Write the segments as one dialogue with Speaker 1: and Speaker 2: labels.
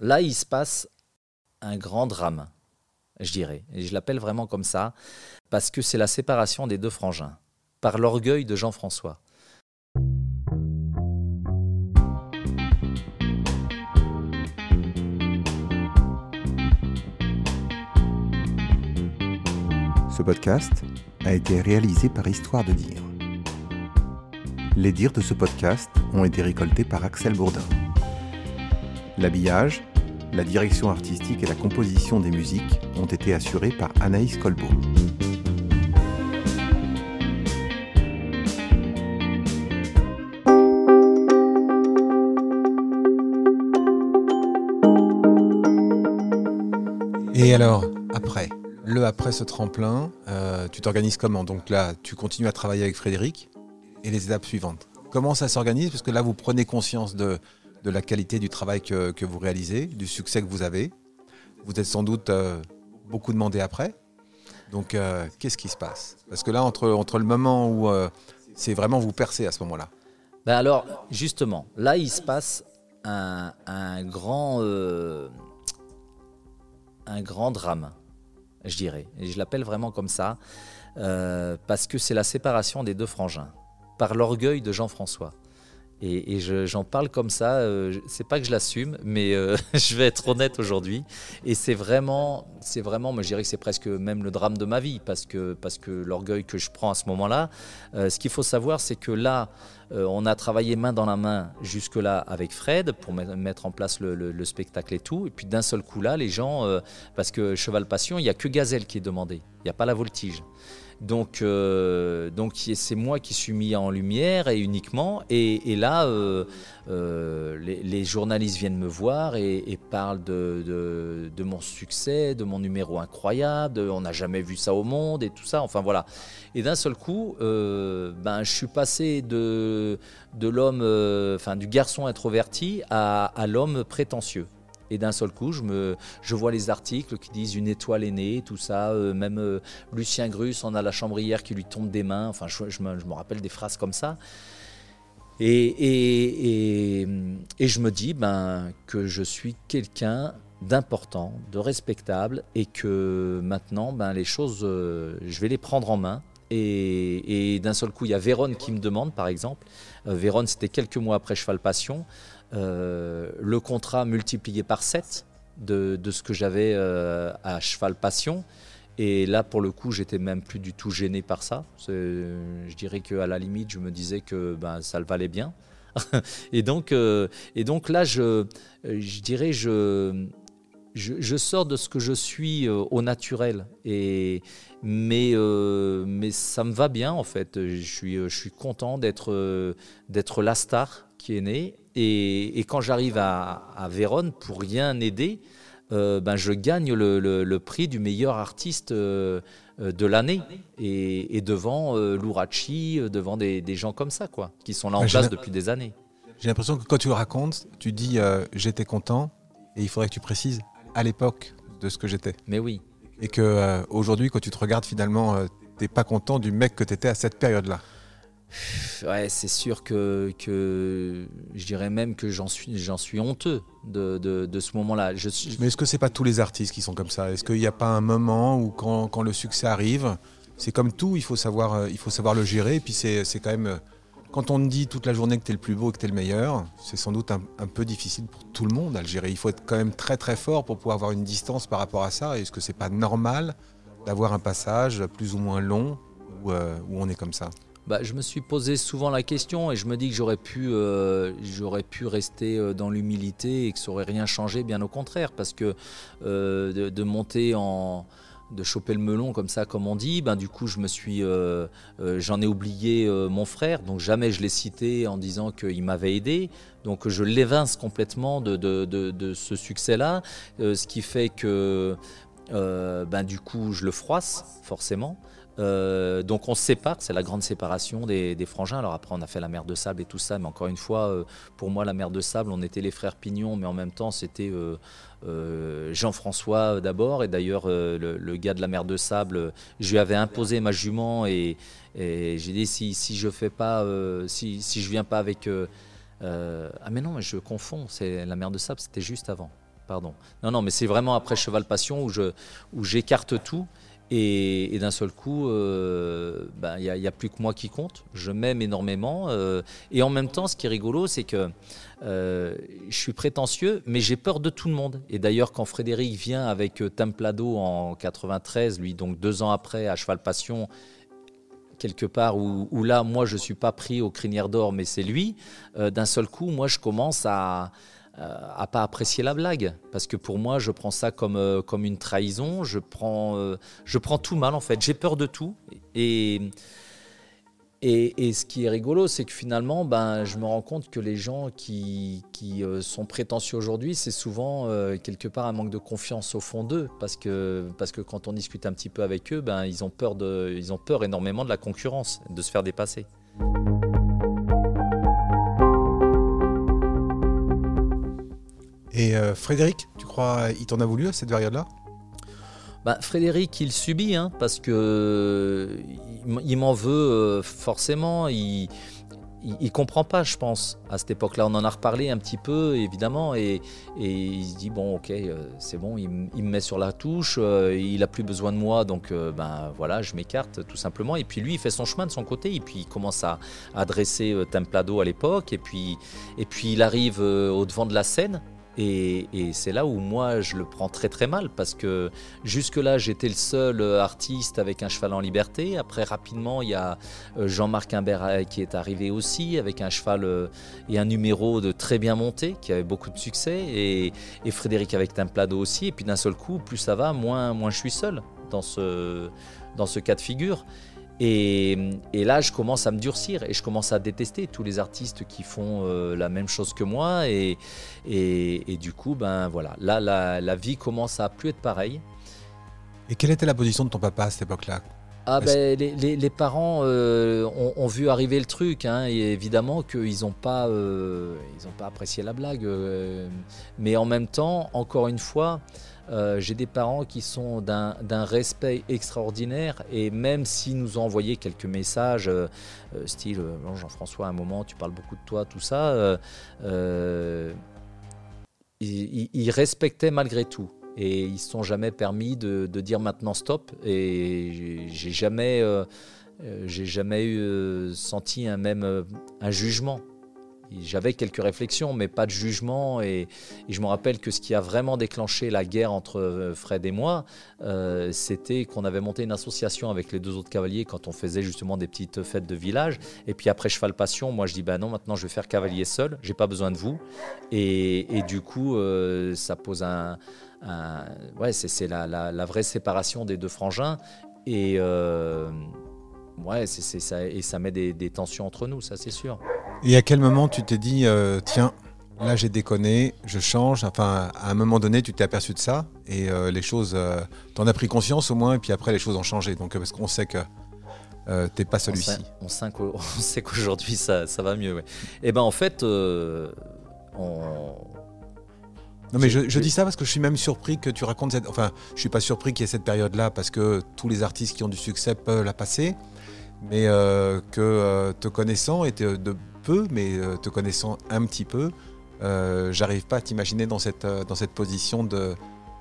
Speaker 1: Là, il se passe un grand drame, je dirais. Et je l'appelle vraiment comme ça, parce que c'est la séparation des deux frangins, par l'orgueil de Jean-François.
Speaker 2: Ce podcast a été réalisé par Histoire de dire. Les dires de ce podcast ont été récoltés par Axel Bourdin. L'habillage, la direction artistique et la composition des musiques ont été assurés par Anaïs Colbeau.
Speaker 3: Et alors, après, le après ce tremplin, euh, tu t'organises comment? Donc là, tu continues à travailler avec Frédéric et les étapes suivantes. Comment ça s'organise? Parce que là, vous prenez conscience de, de la qualité du travail que, vous réalisez, du succès que vous avez. Vous êtes sans doute euh, beaucoup demandé après. Donc, euh, qu'est-ce qui se passe? Parce que là, entre, le moment où euh, c'est vraiment vous percez à ce moment-là.
Speaker 1: Ben alors, justement, là, il se passe un, grand, un grand drame, je dirais. Et je l'appelle vraiment comme ça, parce que c'est la séparation des deux frangins, par l'orgueil de Jean-François. Et, j'en parle comme ça, euh, c'est pas que je l'assume, mais euh, je vais être honnête aujourd'hui. Et c'est vraiment, c'est vraiment, je dirais que c'est presque même le drame de ma vie, parce que, parce que l'orgueil que je prends à ce moment-là, euh, ce qu'il faut savoir, c'est que là, on a travaillé main dans la main jusque-là avec Fred pour mettre en place le, spectacle et tout. Et puis d'un seul coup là, les gens, parce que Cheval Passion, il n'y a que Gazelle qui est demandé, il n'y a pas la voltige. Donc, euh, donc c'est moi qui suis mis en lumière et uniquement. Et, là, euh, euh, les, journalistes viennent me voir et, parlent de, mon succès, de mon numéro incroyable, on n'a jamais vu ça au monde et tout ça. Enfin voilà. Et d'un seul coup, ben, je suis passé de, l'homme, enfin du garçon introverti à l'homme prétentieux. Et d'un seul coup, je, me, je vois les articles qui disent une étoile est née, tout ça. Euh, même euh, Lucien Grus en a la chambrière qui lui tombe des mains. Enfin, je, me, rappelle des phrases comme ça. Et, et, et, je me dis ben, que je suis quelqu'un d'important, de respectable, et que maintenant, ben, les choses, euh, je vais les prendre en main. Et, d'un seul coup, il y a Véronne qui me demande, par exemple. Véronne, c'était quelques mois après Cheval Passion. Euh, le contrat multiplié par 7 de, ce que j'avais euh, à Cheval Passion. Et là, pour le coup, j'étais même plus du tout gêné par ça. Je dirais qu'à la limite, je me disais que ben, ça le valait bien. et, donc, euh, et donc là, je, je dirais, je, je, sors de ce que je suis au naturel. Et, mais, mais ça me va bien, en fait. Je suis, je suis content d'être d'être la star qui est née et, quand j'arrive à, à, Vérone, pour rien aider, euh, ben je gagne le, prix du meilleur artiste euh, de l'année et, devant euh, Lourachi, devant des, gens comme ça, quoi, qui sont là en place depuis des années.
Speaker 3: J'ai l'impression que quand tu le racontes, tu dis j'étais content et il faudrait que tu précises à l'époque de ce que j'étais.
Speaker 1: Mais oui.
Speaker 3: Et que aujourd'hui, quand tu te regardes, finalement, tu n'es pas content du mec que tu étais à cette période-là.
Speaker 1: Ouais, c'est sûr que, que, je dirais même que j'en suis, j'en suis honteux de, de, ce moment-là.
Speaker 3: Mais est-ce que c'est pas tous les artistes qui sont comme ça? Est-ce qu'il n'y a pas un moment où quand, quand le succès arrive, c'est comme tout, il faut savoir, euh, il faut savoir le gérer. Et puis c'est, quand même, euh, quand on dit toute la journée que tu es le plus beau et que tu es le meilleur, c'est sans doute un, un, peu difficile pour tout le monde à le gérer. Il faut être quand même très très fort pour pouvoir avoir une distance par rapport à ça. Est-ce que c'est pas normal d'avoir un passage plus ou moins long où, euh, où on est comme ça?
Speaker 1: Bah, je me suis posé souvent la question et je me dis que j'aurais pu, euh, pu rester euh, dans l'humilité et que ça aurait rien changé, bien au contraire, parce que euh, de, monter en de choper le melon comme ça, comme on dit, ben du coup je me suis, j'en ai oublié mon frère, donc jamais je l'ai cité en disant qu'il m'avait aidé, donc je l'évince complètement de, de, de ce succès-là, ce qui fait que ben du coup je le froisse forcément. Euh, donc on se sépare, c'est la grande séparation des, frangins. Alors après on a fait la mer de sable et tout ça, mais encore une fois, euh, pour moi la mer de sable, on était les frères Pignon, mais en même temps c'était euh, Jean-François d'abord. Et d'ailleurs le, gars de la mer de sable, je lui avais imposé ma jument et, j'ai dit si, je fais pas, si, je viens pas avec... ah mais non, je confonds, c'est la mer de sable, c'était juste avant. pardon. Non, non, mais c'est vraiment après Cheval Passion où j'écarte tout et, d'un seul coup, euh, ben, il n'y a, plus que moi qui compte. Je m'aime énormément. Euh, et en même temps, ce qui est rigolo, c'est que euh, je suis prétentieux, mais j'ai peur de tout le monde. Et d'ailleurs, quand Frédéric vient avec Templado en 93, lui, donc deux ans après, à Cheval Passion, quelque part où, où, là, moi, je ne suis pas pris aux crinières d'or, mais c'est lui, d'un seul coup, moi, je commence à euh, à pas apprécier la blague. Parce que pour moi je prends ça comme, euh, comme une trahison. Je prends, euh, je prends tout mal en fait. J'ai peur de tout. Et, et, ce qui est rigolo c'est que finalement ben, je me rends compte que les gens qui, qui sont prétentieux aujourd'hui c'est souvent quelque part un manque de confiance au fond d'eux. Parce que, parce que quand on discute un petit peu avec eux ben, ils, ont peur de, ils ont peur énormément de la concurrence de se faire dépasser
Speaker 3: Euh, Frédéric, tu crois il t'en a voulu à cette période-là
Speaker 1: bah, Frédéric, il subit, hein, parce que il m'en veut euh, forcément. Il, il, comprend pas, je pense, à cette époque-là. On en a reparlé un petit peu, évidemment, et, il se dit bon, ok, euh, c'est bon, il, me met sur la touche, il a plus besoin de moi, donc ben voilà, je m'écarte tout simplement. Et puis lui, il fait son chemin de son côté, et puis il commence à, adresser Templado à l'époque, et puis il arrive au devant de la scène. Et, c'est là où moi je le prends très très mal parce que jusque-là j'étais le seul euh, artiste avec un cheval en liberté. Après rapidement il y a euh, Jean-Marc Imbert euh, qui est arrivé aussi avec un cheval et un numéro de très bien monté qui avait beaucoup de succès et, Frédéric avec Templado aussi. Et puis d'un seul coup plus ça va, moins, moins je suis seul dans ce, dans ce cas de figure. Et, là, je commence à me durcir et je commence à détester tous les artistes qui font euh, la même chose que moi. Et, et, du coup, ben voilà, là, la, vie commence à plus être pareille.
Speaker 3: Et quelle était la position de ton papa à cette époque-là?
Speaker 1: Ah ben, les, parents euh, ont, vu arriver le truc, hein, et évidemment qu'ils n'ont pas, euh, pas apprécié la blague. mais en même temps, encore une fois, euh, j'ai des parents qui sont d'un respect extraordinaire et même s'ils nous ont envoyé quelques messages, euh, euh, style Jean-François, à un moment tu parles beaucoup de toi, tout ça, ils, respectaient malgré tout et ils ne se sont jamais permis de, dire maintenant stop et j'ai jamais, j'ai jamais eu, senti un même un jugement j'avais quelques réflexions, mais pas de jugement. Et, je me rappelle que ce qui a vraiment déclenché la guerre entre euh, Fred et moi, euh, c'était qu'on avait monté une association avec les deux autres cavaliers quand on faisait justement des petites fêtes de village. Et puis après Cheval Passion, moi je dis bah non, maintenant je vais faire cavalier seul, j'ai pas besoin de vous. Et, du coup, euh, ça pose un. ouais, c'est la, vraie séparation des deux frangins. Et. Ouais, c'est ça, et ça met des tensions entre nous, ça c'est sûr.
Speaker 3: Et à quel moment tu t'es dit, euh, tiens, là j'ai déconné, je change Enfin, à un moment donné, tu t'es aperçu de ça et euh, les choses, euh, t'en as pris conscience au moins, et puis après les choses ont changé. Donc, parce qu'on sait que t'es pas celui-ci.
Speaker 1: On sait, qu'aujourd'hui ça, ça, va mieux. Et eh ben en fait, on.
Speaker 3: Non mais je, dis ça parce que je suis même surpris que tu racontes cette... Enfin, je suis pas surpris qu'il y ait cette période-là parce que tous les artistes qui ont du succès peuvent la passer, mais que te connaissant et de peu, mais euh, te connaissant un petit peu, euh, j'arrive pas à t'imaginer dans cette, euh, dans cette position de,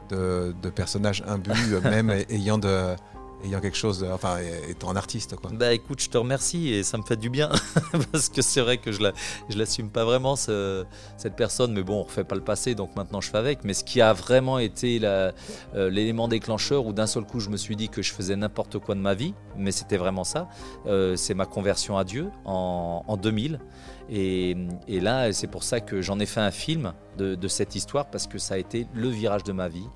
Speaker 3: de, de personnage imbu, même ayant de ayant quelque chose, enfin, étant un artiste. Quoi.
Speaker 1: Bah écoute, je te remercie et ça me fait du bien parce que c'est vrai que je, la, je l'assume pas vraiment cette personne, mais bon, on refait pas le passé, donc maintenant je fais avec. Mais ce qui a vraiment été la, l'élément déclencheur où d'un seul coup je me suis dit que je faisais n'importe quoi de ma vie, mais c'était vraiment ça, c'est ma conversion à Dieu en 2000. Et, là, c'est pour ça que j'en ai fait un film de, cette histoire, parce que ça a été le virage de ma vie,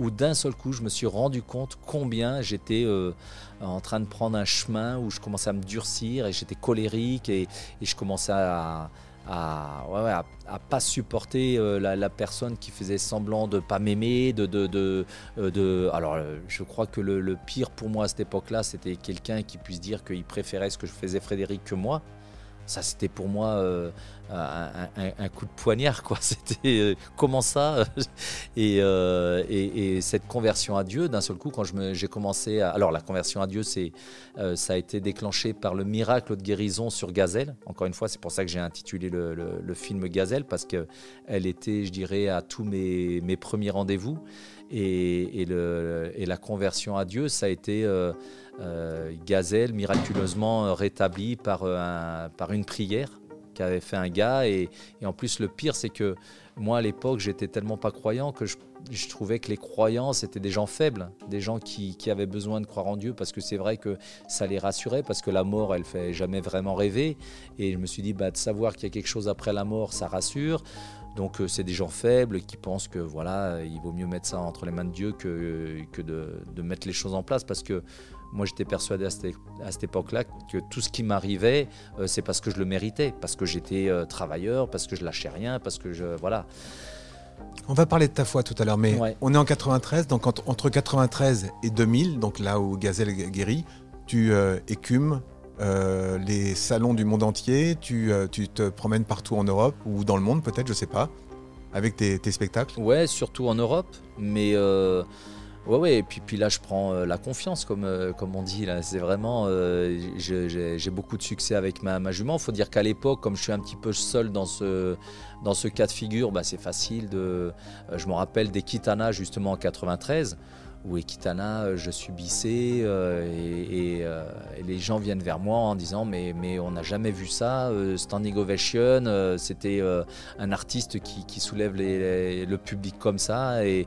Speaker 1: où d'un seul coup, je me suis rendu compte combien j'étais euh, en train de prendre un chemin où je commençais à me durcir et j'étais colérique et, je commençais à, pas supporter euh, la, personne qui faisait semblant de pas m'aimer, euh, alors je crois que le, le pire pour moi à cette époque-là, c'était quelqu'un qui puisse dire qu'il préférait ce que je faisais Frédéric que moi. Ça, c'était pour moi euh, un, coup de poignard, quoi. C'était euh, comment ça? Euh, et, et, cette conversion à Dieu, d'un seul coup, quand j'ai commencé à. Alors, la conversion à Dieu, ça a été déclenché par le miracle de guérison sur Gazelle. Encore une fois, c'est pour ça que j'ai intitulé le, film Gazelle, parce qu'elle était, je dirais, à tous mes, premiers rendez-vous. Et, la conversion à Dieu, ça a été Gazelle miraculeusement rétabli par, euh, par une prière qu'avait fait un gars. Et, en plus, le pire, c'est que moi, à l'époque, j'étais tellement pas croyant que je, trouvais que les croyants, c'était des gens faibles, des gens qui, avaient besoin de croire en Dieu, parce que c'est vrai que ça les rassurait, parce que la mort, elle fait jamais vraiment rêver. Et je me suis dit, bah, de savoir qu'il y a quelque chose après la mort, ça rassure. Donc euh, c'est des gens faibles qui pensent que voilà, il vaut mieux mettre ça entre les mains de Dieu que, que de, de mettre les choses en place, parce que moi, j'étais persuadé à cette, époque-là que tout ce qui m'arrivait, euh, c'est parce que je le méritais, parce que j'étais euh, travailleur, parce que je lâchais rien, parce que je. Voilà.
Speaker 3: On va parler de ta foi tout à l'heure, mais on est en 93, donc entre 93 et 2000, donc là où Gazelle guérit, tu euh, écumes les salons du monde entier, tu, te promènes partout en Europe ou dans le monde peut-être, je sais pas, avec tes, tes spectacles?
Speaker 1: Ouais, surtout en Europe, mais Ouais, ouais, et puis, puis là, je prends euh, la confiance, comme, euh, comme on dit. C'est vraiment. Euh, j'ai beaucoup de succès avec ma, ma jument. Il faut dire qu'à l'époque, comme je suis un petit peu seul dans ce, dans ce cas de figure, bah, c'est facile de. je me rappelle des Kitana, justement, en 93 où Ekitana, je subissais et, et, les gens viennent vers moi en disant mais, mais on n'a jamais vu ça, standing ovation, c'était un artiste qui, soulève le public comme ça et,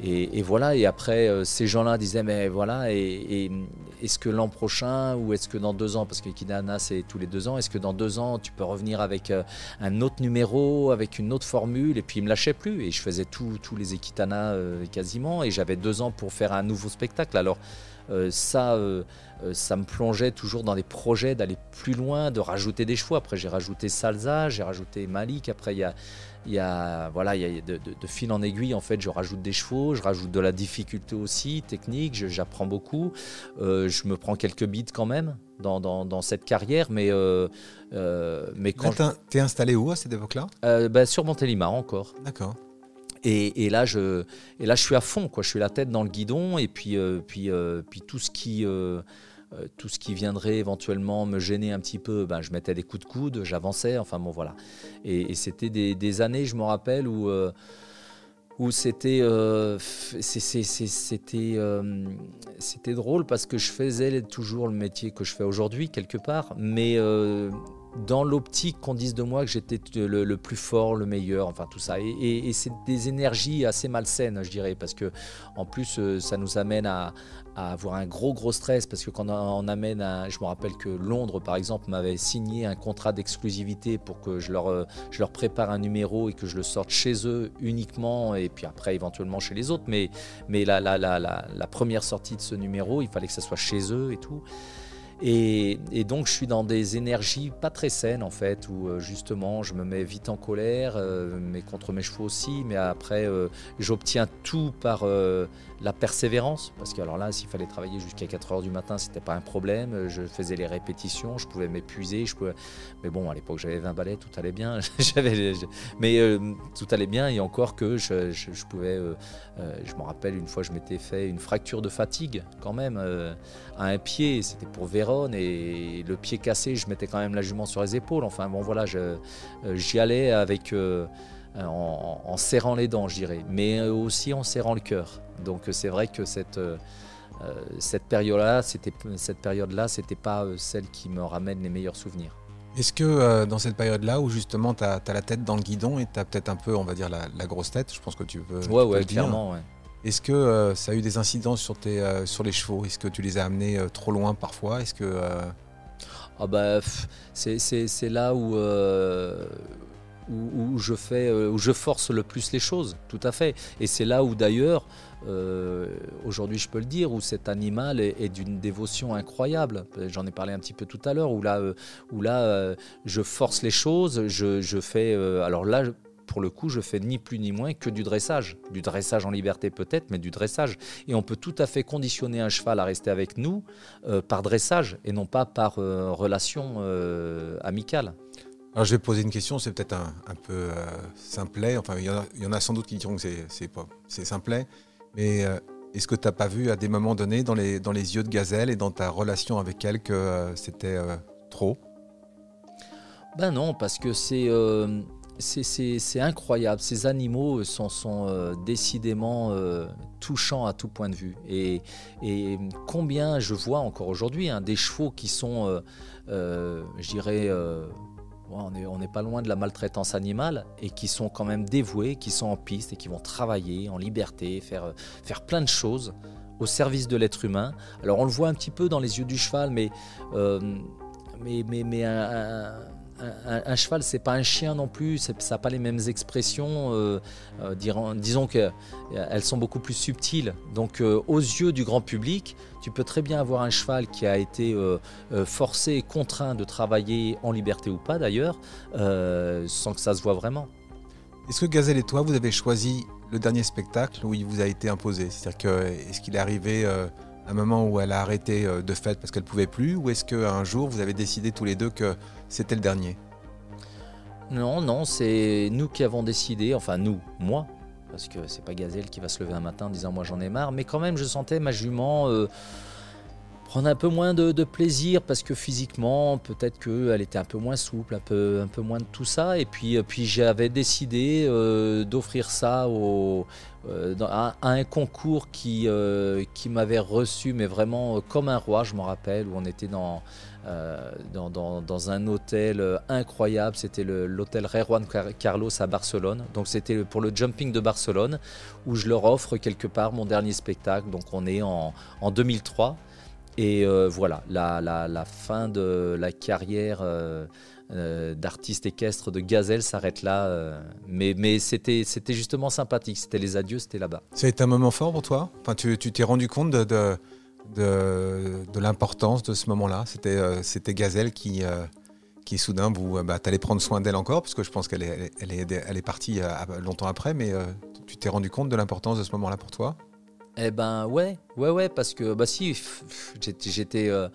Speaker 1: et, voilà, et après, euh, ces gens-là disaient, mais voilà, est-ce que l'an prochain ou est-ce que dans deux ans, parce que Kidana c'est tous les deux ans, est-ce que dans deux ans tu peux revenir avec euh, un autre numéro, avec une autre formule? Et puis il me lâchait plus, et je faisais tous les Ekitana euh, quasiment, et j'avais deux ans pour faire un nouveau spectacle. Alors ça, ça me plongeait toujours dans des projets d'aller plus loin, de rajouter des chevaux. Après j'ai rajouté Salsa, j'ai rajouté Malik, après il y a il y a, voilà, il y a de, fil en aiguille, en fait, je rajoute des chevaux, je rajoute de la difficulté aussi, technique, j'apprends beaucoup. Euh, je me prends quelques bits quand même dans, dans, cette carrière, mais, euh, euh, mais quand.
Speaker 3: T'es installé où à cette époque-là?
Speaker 1: Bah, Sur Montélimar encore.
Speaker 3: D'accord.
Speaker 1: Et, et, là, je, et là, je suis à fond, quoi. Je suis la tête dans le guidon, et puis, puis, puis tout ce qui euh, tout ce qui viendrait éventuellement me gêner un petit peu, ben, je mettais des coups de coude, j'avançais, enfin bon voilà. Et, c'était des, années, je me rappelle, où, euh, où c'était euh, c'était c'était drôle parce que je faisais toujours le métier que je fais aujourd'hui quelque part, mais dans l'optique qu'on dise de moi que j'étais le, plus fort, le meilleur, enfin tout ça. Et, c'est des énergies assez malsaines, je dirais, parce que en plus, ça nous amène à, avoir un gros gros stress parce que quand on amène je me rappelle que Londres par exemple m'avait signé un contrat d'exclusivité pour que je leur, euh, je leur prépare un numéro et que je le sorte chez eux uniquement et puis après éventuellement chez les autres mais, mais la, la, la, la première sortie de ce numéro il fallait que ça soit chez eux et tout et, donc je suis dans des énergies pas très saines en fait, où euh, justement je me mets vite en colère, euh, mais contre mes chevaux aussi, mais après euh, j'obtiens tout par la persévérance, parce que alors là s'il fallait travailler jusqu'à 4 heures du matin, c'était pas un problème, je faisais les répétitions, je pouvais m'épuiser, je pouvais... mais bon à l'époque j'avais 20 balais, tout allait bien, mais tout allait bien. Et encore que je, je pouvais, je me rappelle une fois je m'étais fait une fracture de fatigue quand même à un pied, c'était pour Et le pied cassé, je mettais quand même la jument sur les épaules. Enfin bon voilà, euh, j'y allais avec euh, en, serrant les dents, je dirais, mais aussi en serrant le cœur. Donc c'est vrai que cette euh, cette période-là, c'était cette période-là, c'était pas celle qui me ramène les meilleurs souvenirs.
Speaker 3: Est-ce que dans cette période-là où justement tu as, la tête dans le guidon et tu as peut-être un peu, on va dire, la, grosse tête, je pense que tu peux.
Speaker 1: Ouais, ouais, clairement, ouais.
Speaker 3: Est-ce que euh, ça a eu des incidences sur, tes, euh, sur les chevaux? Est-ce que tu les as amenés euh, trop loin parfois? Est-ce que
Speaker 1: ah bah, c'est là où, où, je fais, où je force le plus les choses, tout à fait. Et c'est là où d'ailleurs, aujourd'hui je peux le dire, où cet animal est, d'une dévotion incroyable. J'en ai parlé un petit peu tout à l'heure, où là, où là je force les choses, je, je fais... alors là, pour le coup, je fais ni plus ni moins que du dressage. Du dressage en liberté peut-être, mais du dressage. Et on peut tout à fait conditionner un cheval à rester avec nous euh, par dressage et non pas par euh, relation euh, amicale.
Speaker 3: Alors je vais poser une question, c'est peut-être un, peu simplet. Enfin, il y, en a, sans doute qui diront que c'est, pas, c'est simplet. Mais est-ce que tu n'as pas vu à des moments donnés dans les, dans les yeux de Gazelle et dans ta relation avec elle que c'était trop?
Speaker 1: Ben non, parce que c'est c'est incroyable. Ces animaux sont, sont euh, décidément euh, touchants à tout point de vue. Et, combien je vois encore aujourd'hui hein, des chevaux qui sont, euh, je dirais, on n'est pas loin de la maltraitance animale et qui sont quand même dévoués, qui sont en piste et qui vont travailler en liberté, faire, plein de choses au service de l'être humain. Alors on le voit un petit peu dans les yeux du cheval, mais, un, cheval, c'est pas un chien non plus, ça n'a pas les mêmes expressions. Euh, euh, disons qu'elles sont beaucoup plus subtiles. Donc, euh, aux yeux du grand public, tu peux très bien avoir un cheval qui a été forcé, contraint de travailler en liberté ou pas d'ailleurs, sans que ça se voit vraiment.
Speaker 3: Est-ce que Gazelle et toi, vous avez choisi le dernier spectacle où il vous a été imposé? C'est-à-dire que est-ce qu'il est arrivé un moment où elle a arrêté euh, de fait parce qu'elle pouvait plus Ou est-ce qu'un jour vous avez décidé tous les deux que c'était le dernier?
Speaker 1: Non, non, c'est nous qui avons décidé, enfin nous, moi, parce que c'est pas Gazelle qui va se lever un matin en disant moi j'en ai marre, mais quand même je sentais ma jument. Euh, prendre un peu moins de, plaisir parce que physiquement, peut-être qu'elle était un peu moins souple, un peu, un peu moins de tout ça. Et puis, euh, puis j'avais décidé euh, d'offrir ça euh, à, un concours qui, qui m'avait reçu, mais vraiment comme un roi, je m'en rappelle, où on était dans, dans, dans, un hôtel incroyable. C'était l'hôtel Rey Juan Carlos à Barcelone. Donc c'était pour le jumping de Barcelone, où je leur offre quelque part mon dernier spectacle. Donc on est en, en 2003. Et euh, voilà, la, fin de la carrière euh, euh, d'artiste équestre de Gazelle s'arrête là. mais c'était justement sympathique. C'était les adieux, c'était là-bas.
Speaker 3: Ça a été un moment fort pour toi? Enfin, Tu t'es rendu compte de, l'importance de ce moment-là? C'était Gazelle qui, qui soudain, vous bah, allais prendre soin d'elle encore, parce que je pense qu'elle est, elle est, elle est partie longtemps après, mais tu t'es rendu compte de l'importance de ce moment-là pour toi?
Speaker 1: Eh ben ouais, ouais, ouais, parce que bah si, j'étais, euh,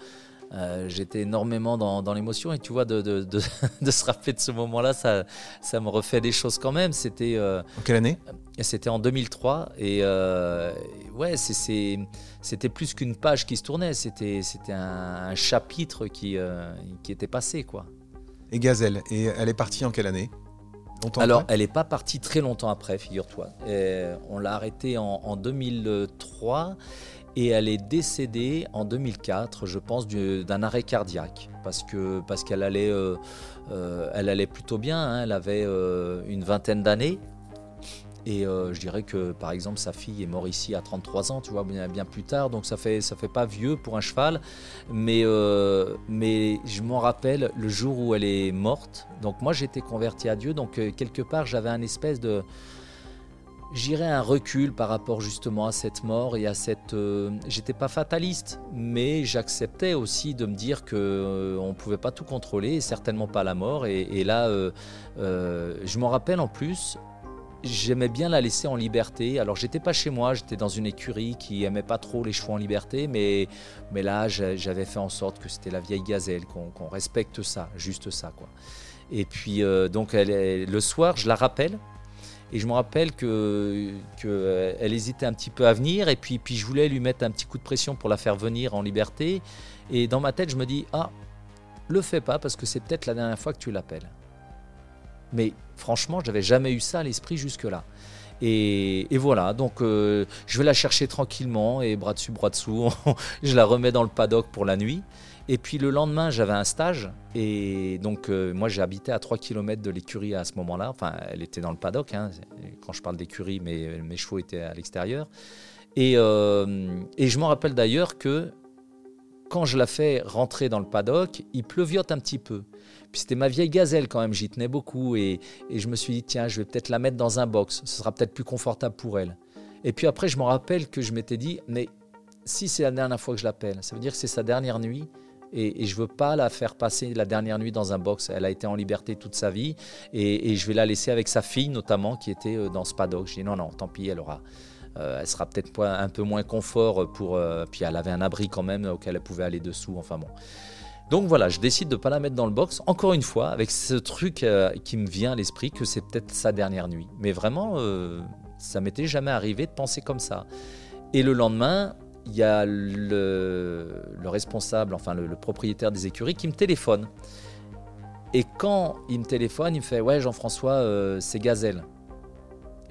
Speaker 1: euh, j'étais énormément dans, l'émotion et tu vois de, de, de, se rappeler de ce moment-là, ça, ça me refait des choses quand même. C'était.
Speaker 3: Euh, en quelle année?
Speaker 1: C'était en 2003 et ouais, c'était plus qu'une page qui se tournait, c'était, c'était un, chapitre qui, qui était passé quoi.
Speaker 3: Et Gazelle, et elle est partie en quelle année?
Speaker 1: Alors, elle n'est pas partie très longtemps après, figure-toi. On l'a arrêtée en, 2003 et elle est décédée en 2004, je pense, d'un arrêt cardiaque parce que parce qu'elle allait, euh, euh, elle allait plutôt bien. Hein. elle avait euh, une vingtaine d'années et euh, je dirais que par exemple sa fille est morte ici à 33 ans, tu vois, bien, plus tard, donc ça fait ça fait pas vieux pour un cheval, mais euh, mais je m'en rappelle le jour où elle est morte. Donc moi j'étais converti à Dieu, donc euh, quelque part j'avais un espèce de j'irais un recul par rapport justement à cette mort et à cette. J'étais pas fataliste, mais j'acceptais aussi de me dire que on pouvait pas tout contrôler, certainement pas la mort. Et, et là, je m'en rappelle en plus j'aimais bien la laisser en liberté. Alors j'étais pas chez moi, j'étais dans une écurie qui aimait pas trop les chevaux en liberté, mais, mais là j'avais fait en sorte que c'était la vieille gazelle, qu'on respecte ça, juste ça quoi. Et puis euh, donc elle, le soir, je la rappelle. Et je me rappelle que, que elle hésitait un petit peu à venir, et puis, puis je voulais lui mettre un petit coup de pression pour la faire venir en liberté. Et dans ma tête, je me dis ah, le fais pas parce que c'est peut-être la dernière fois que tu l'appelles. Mais franchement, je n'avais jamais eu ça à l'esprit jusque-là. Et, voilà, donc euh, je vais la chercher tranquillement et bras dessus, bras dessous, je la remets dans le paddock pour la nuit. Et puis le lendemain, j'avais un stage. Et donc, euh, moi, habité à 3 km de l'écurie à ce moment-là. Enfin, elle était dans le paddock. Hein. Quand je parle d'écurie, mes, mes chevaux étaient à l'extérieur. Et, euh, et, je m'en rappelle d'ailleurs que quand je la fais rentrer dans le paddock, il pleuviote un petit peu. Puis c'était ma vieille gazelle quand même, j'y tenais beaucoup. Et, je me suis dit, tiens, je vais peut-être la mettre dans un box, ce sera peut-être plus confortable pour elle. Et puis après, je me rappelle que je m'étais dit, mais si c'est la dernière fois que je l'appelle, ça veut dire que c'est sa dernière nuit, Et, je ne veux pas la faire passer la dernière nuit dans un box. Elle a été en liberté toute sa vie. Et, je vais la laisser avec sa fille, notamment, qui était euh, dans ce paddock. Je dis non, non, tant pis, elle aura. Euh, elle sera peut-être un peu moins confort pour. Euh, puis elle avait un abri quand même auquel elle pouvait aller dessous. Enfin bon. Donc voilà, je décide de ne pas la mettre dans le box. Encore une fois, avec ce truc qui me vient à l'esprit que c'est peut-être sa dernière nuit. Mais vraiment, ça m'était jamais arrivé de penser comme ça. Et le lendemain, il y a le, responsable, enfin le, propriétaire des écuries qui me téléphone. Et quand il me téléphone, il me fait Ouais, Jean-François, euh, c'est Gazelle.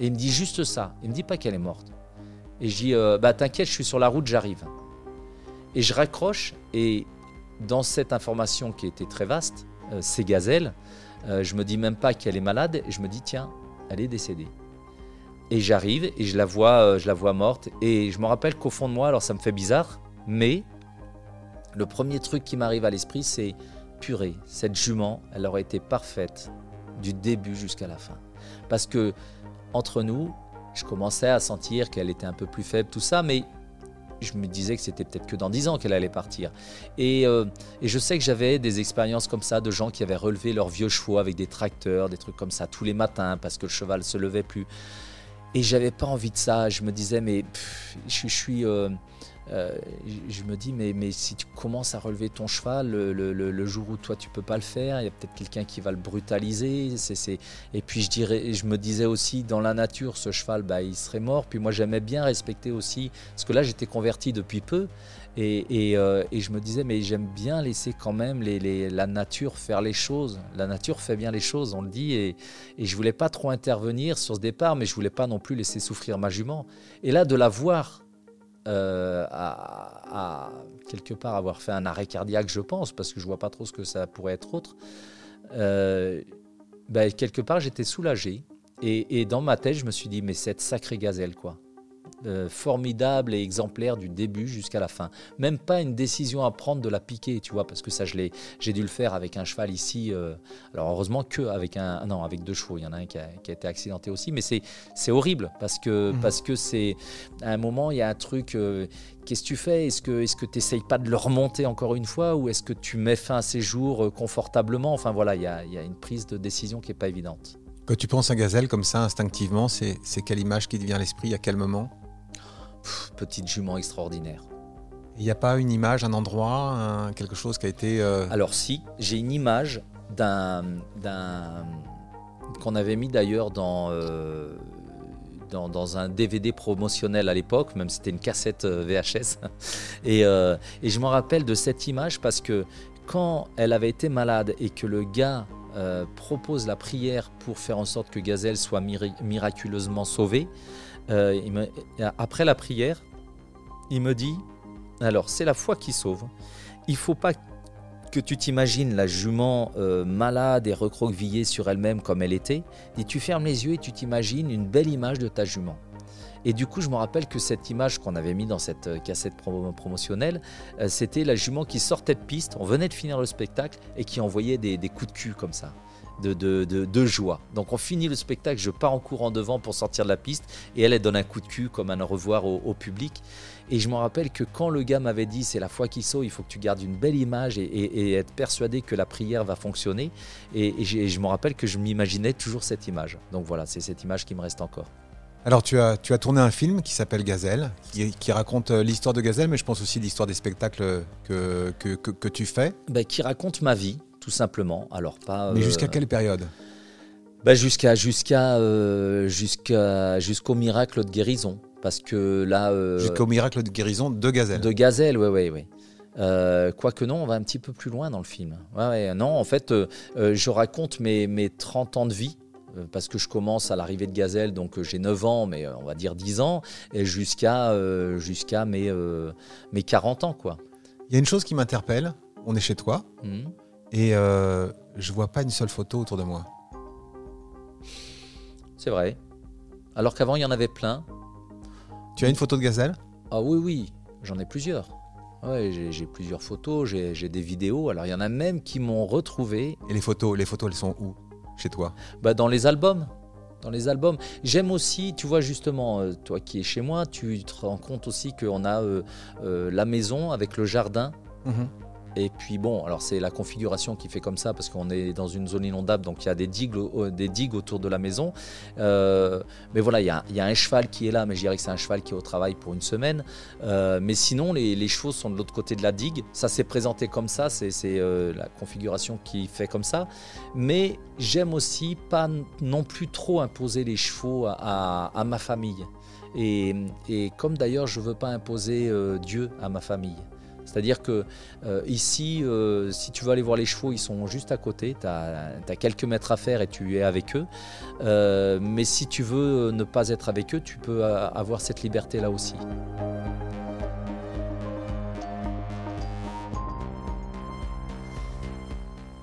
Speaker 1: Et il me dit juste ça. Il me dit pas qu'elle est morte. Et je dis euh, Bah, t'inquiète, je suis sur la route, j'arrive. Et je raccroche. Et dans cette information qui était très vaste, euh, c'est Gazelle, je me dis même pas qu'elle est malade. Je me dis Tiens, elle est décédée. Et j'arrive et je la vois, euh, je la vois morte. Et je me rappelle qu'au fond de moi, alors ça me fait bizarre, mais le premier truc qui m'arrive à l'esprit, c'est purée, cette jument, elle aurait été parfaite du début jusqu'à la fin. Parce que entre nous, je commençais à sentir qu'elle était un peu plus faible, tout ça, mais je me disais que c'était peut-être que dans dix ans qu'elle allait partir. Et, euh, et, je sais que j'avais des expériences comme ça de gens qui avaient relevé leurs vieux chevaux avec des tracteurs, des trucs comme ça tous les matins parce que le cheval se levait plus. Et j'avais pas envie de ça. Je me disais, mais je, suis. Euh, je me dis, mais, mais si tu commences à relever ton cheval, le, jour où toi tu peux pas le faire, il y a peut-être quelqu'un qui va le brutaliser. C'est, Et puis je, dirais, je me disais aussi, dans la nature, ce cheval, bah, il serait mort. Puis moi j'aimais bien respecter aussi, parce que là j'étais converti depuis peu. Euh, et, je me disais, mais j'aime bien laisser quand même la nature faire les choses. La nature fait bien les choses, on le dit. Et, et je voulais pas trop intervenir sur ce départ, mais je voulais pas non plus laisser souffrir ma jument. Et là, de la voir euh, à, quelque part avoir fait un arrêt cardiaque, je pense, parce que je vois pas trop ce que ça pourrait être autre. Euh, ben, quelque part, j'étais soulagé. Et, et, dans ma tête, je me suis dit, mais cette sacrée gazelle, quoi. Euh, formidable et exemplaire du début jusqu'à la fin. Même pas une décision à prendre de la piquer, tu vois, parce que ça, je l'ai, j'ai dû le faire avec un cheval ici. Euh, alors heureusement que avec un, non, avec deux chevaux. Il y en a un qui a, été accidenté aussi, mais c'est, c'est horrible parce que mhm. parce que c'est à un moment il y a un truc. Euh, qu'est-ce que tu fais? Est-ce que est-ce que tu n'essayes pas de le remonter encore une fois ou est-ce que tu mets fin à ces jours confortablement? Enfin voilà, il y a, y a une prise de décision qui est pas évidente.
Speaker 3: Quand tu penses à Gazelle comme ça instinctivement, c'est, c'est quelle image qui te vient à l'esprit? À quel moment?
Speaker 1: Petite jument extraordinaire.
Speaker 3: Il n'y a pas une image, un endroit, quelque chose qui a été... Euh,
Speaker 1: Alors si, j'ai une image d'un... qu'on avait mis d'ailleurs dans, euh, dans, dans, un DVD promotionnel à l'époque, même si c'était une cassette euh, VHS. Et, et je me rappelle de cette image parce que quand elle avait été malade et que le gars propose la prière pour faire en sorte que Gazelle soit miraculeusement sauvée, euh, après la prière, il me dit, alors c'est la foi qui sauve. Il faut pas que tu t'imagines la jument euh, malade et recroquevillée sur elle-même comme elle était. Et tu fermes les yeux et tu t'imagines une belle image de ta jument. Et du coup, je me rappelle que cette image qu'on avait mis dans cette euh, cassette promotionnelle, c'était la jument qui sortait de piste, on venait de finir le spectacle et qui envoyait des coups de cul comme ça de, joie. Donc on finit le spectacle, je pars en courant devant pour sortir de la piste et elle, elle donne un coup de cul comme un au revoir au, public. Et je me rappelle que quand le gars m'avait dit c'est la foi qui saute, il faut que tu gardes une belle image et, être persuadé que la prière va fonctionner. Et, je me rappelle que je m'imaginais toujours cette image. Donc voilà, c'est cette image qui me reste encore.
Speaker 3: Alors tu as, tu as tourné un film qui s'appelle Gazelle, qui, raconte euh, l'histoire de Gazelle, mais je pense aussi l'histoire des spectacles que, que, que, tu fais.
Speaker 1: Ben, qui raconte ma vie, tout simplement. Alors pas.
Speaker 3: Mais jusqu'à euh, quelle période?
Speaker 1: bah jusqu'à jusqu'à euh, jusqu'à jusqu'au miracle de guérison parce que là
Speaker 3: euh, jusqu'au miracle de guérison de gazelle
Speaker 1: de gazelle oui oui oui quoique non on va un petit peu plus loin dans le film ouais, non en fait je raconte mes, mes 30 ans de vie parce que je commence à l'arrivée de Gazelle, donc j'ai 9 ans, mais on va dire 10 ans, et jusqu'à jusqu'à mes, mes 40 ans. quoi.
Speaker 3: Il y a une chose qui m'interpelle, on est chez toi, mmh. Et euh, je vois pas une seule photo autour de moi.
Speaker 1: C'est vrai. Alors qu'avant, il y en avait plein.
Speaker 3: Tu as une photo de gazelle?
Speaker 1: Ah oui, oui, j'en ai plusieurs. Ouais, j'ai plusieurs photos, j'ai des vidéos. Alors il y en a même qui m'ont retrouvé.
Speaker 3: Et les photos, les photos, elles sont où? Chez toi
Speaker 1: bah, Dans les albums. Dans les albums. J'aime aussi, tu vois justement, euh, toi qui es chez moi, tu te rends compte aussi qu'on a euh, euh, la maison avec le jardin. Mhm. Et puis bon, alors c'est la configuration qui fait comme ça parce qu'on est dans une zone inondable, donc il y a des digues, digues autour de la maison. Euh, mais voilà, il y, a, un cheval qui est là, mais je dirais que c'est un cheval qui est au travail pour une semaine. Euh, mais sinon, les, chevaux sont de l'autre côté de la digue. Ça s'est présenté comme ça, c'est euh, la configuration qui fait comme ça. Mais j'aime aussi pas non plus trop imposer les chevaux à, ma famille. Et comme d'ailleurs, je ne veux pas imposer Dieu à ma famille. C'est-à-dire que euh, ici, euh, si tu veux aller voir les chevaux, ils sont juste à côté, tu as, quelques mètres à faire et tu es avec eux. Euh, mais si tu veux ne pas être avec eux, tu peux avoir cette liberté-là aussi.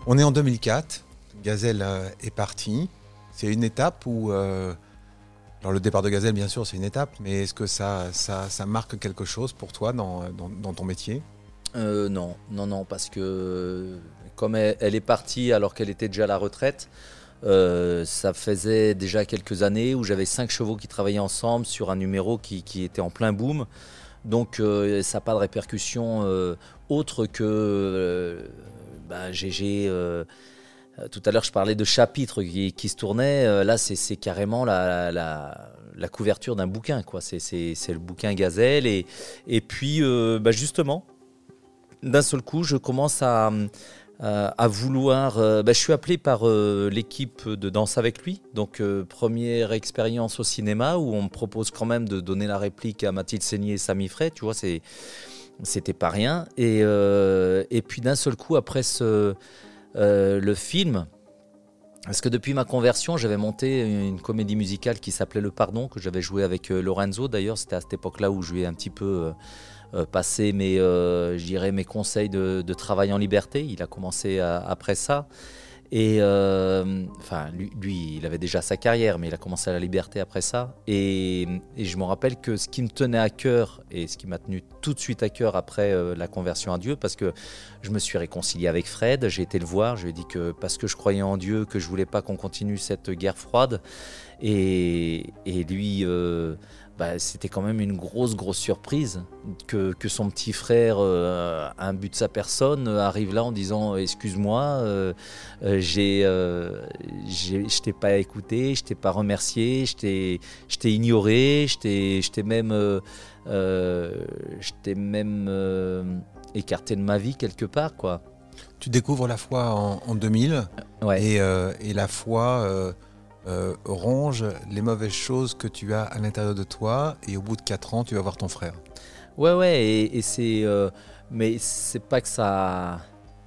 Speaker 3: On est en 2004, Gazelle est parti. C'est une étape où... Alors le départ de Gazelle, bien sûr, c'est une étape, mais est-ce que ça, marque quelque chose pour toi dans ton métier?
Speaker 1: Euh, non, non, non, parce que comme elle, est partie alors qu'elle était déjà à la retraite, euh, ça faisait déjà quelques années où j'avais cinq chevaux qui travaillaient ensemble sur un numéro qui, était en plein boom. Donc euh, ça n'a pas de répercussion autre que bah, GG. tout à l'heure, je parlais de chapitres qui, se tournaient. là, c'est carrément la, couverture d'un bouquin. C'est le bouquin Gazelle. Et, et puis, bah, justement, d'un seul coup, je commence à, euh, vouloir. Euh, bah, je suis appelé par euh, l'équipe de Danse avec lui. Donc, première expérience au cinéma où on me propose quand même de donner la réplique à Mathilde Seigné et Samy Frey. Tu vois, c'est, c'était pas rien. Et, puis, d'un seul coup, après le film. Parce que depuis ma conversion, j'avais monté une comédie musicale qui s'appelait Le Pardon, que j'avais joué avec Lorenzo. D'ailleurs, c'était à cette époque-là où je lui ai un petit peu passer mes, euh, mes conseils de, travail en liberté. Il a commencé après ça. Et euh, enfin, lui, il avait déjà sa carrière, mais il a commencé à la liberté après ça. Et, je me rappelle que ce qui me tenait à cœur et ce qui m'a tenu tout de suite à cœur après la conversion à Dieu, parce que je me suis réconcilié avec Fred, j'ai été le voir, je lui ai dit que parce que je croyais en Dieu, que je voulais pas qu'on continue cette guerre froide. Et, et lui bah, c'était quand même une grosse, grosse surprise que, que son petit frère, euh, un but de sa personne, arrive là en disant Excuse-moi, euh, euh, j'ai, je t'ai pas écouté, je t'ai pas remercié, je t'ai ignoré, je t'ai même, je même écarté de ma vie quelque part. quoi.
Speaker 3: Tu découvres la foi en, en 2000 et, et, la foi euh, ronge les mauvaises choses que tu as à l'intérieur de toi et au bout de 4 ans, tu vas voir ton frère.
Speaker 1: Ouais, ouais, et, c'est. Euh, mais c'est pas que ça.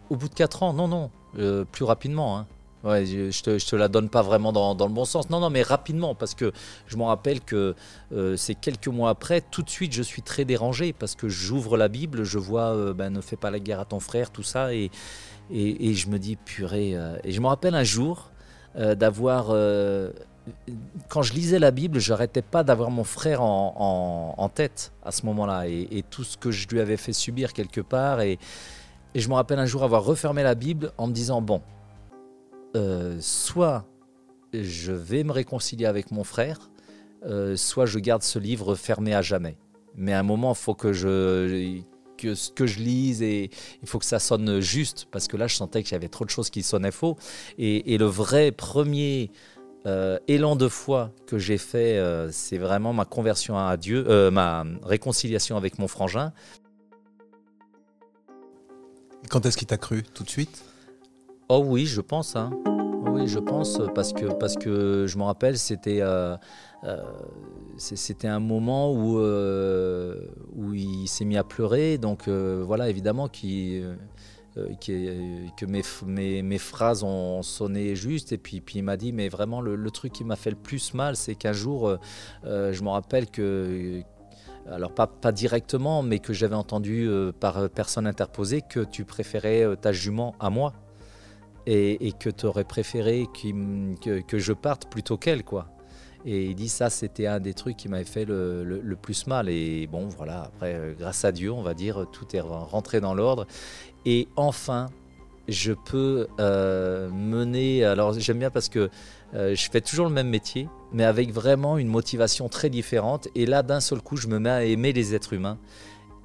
Speaker 1: Au bout de 4 ans, non, non, euh, plus rapidement. Hein. Ouais, je, te, te la donne pas vraiment dans, le bon sens. Non, non, mais rapidement, parce que je me rappelle que c'est quelques mois après, tout de suite, je suis très dérangé parce que j'ouvre la Bible, je vois ben, ne fais pas la guerre à ton frère, tout ça, et, et, et je me dis purée. et je me rappelle un jour, euh, d'avoir. Euh, quand je lisais la Bible, je n'arrêtais pas d'avoir mon frère en, tête à ce moment-là et, tout ce que je lui avais fait subir quelque part. Et, je me rappelle un jour avoir refermé la Bible en me disant bon, euh, soit je vais me réconcilier avec mon frère, soit je garde ce livre fermé à jamais. Mais à un moment, il faut que je que ce que je lise et il faut que ça sonne juste parce que là je sentais qu'il y avait trop de choses qui sonnaient faux. Et, le vrai premier euh, élan de foi que j'ai fait euh, c'est vraiment ma conversion à Dieu euh, ma réconciliation avec mon frangin.
Speaker 3: Quand est-ce qu'il t'a cru? Tout de suite?
Speaker 1: Oh oui je pense hein. Oui je pense parce que parce que je me rappelle c'était euh, c'était un moment où, euh, où il s'est mis à pleurer. Donc euh, voilà, évidemment, que mes, phrases ont sonné juste. Et puis, puis il m'a dit, mais vraiment, le, truc qui m'a fait le plus mal, c'est qu'un jour, je me rappelle que alors pas, pas, directement, mais que j'avais entendu par personne interposée que tu préférais ta jument à moi et, que tu aurais préféré que, que, je parte plutôt qu'elle, quoi. Et il dit ça, c'était un des trucs qui m'avait fait le, plus mal. Et bon, voilà, après, euh, grâce à Dieu, on va dire, tout est rentré dans l'ordre. Et enfin, je peux euh, mener. Alors, j'aime bien parce que euh, je fais toujours le même métier, mais avec vraiment une motivation très différente. Et là, d'un seul coup, je me mets à aimer les êtres humains.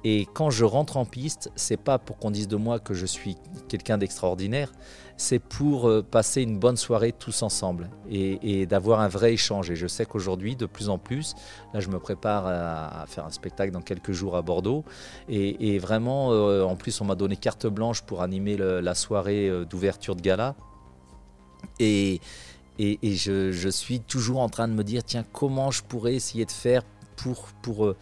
Speaker 1: Et quand je rentre en piste, c'est pas pour qu'on dise de moi que je suis quelqu'un d'extraordinaire, c'est pour euh, passer une bonne soirée tous ensemble et, d'avoir un vrai échange. Et je sais qu'aujourd'hui, de plus en plus, là je me prépare à, faire un spectacle dans quelques jours à Bordeaux. Et, vraiment, euh, en plus, on m'a donné carte blanche pour animer la soirée euh, d'ouverture de gala. Et, et, je, je, suis toujours en train de me dire, tiens, comment je pourrais essayer de faire pour, pour,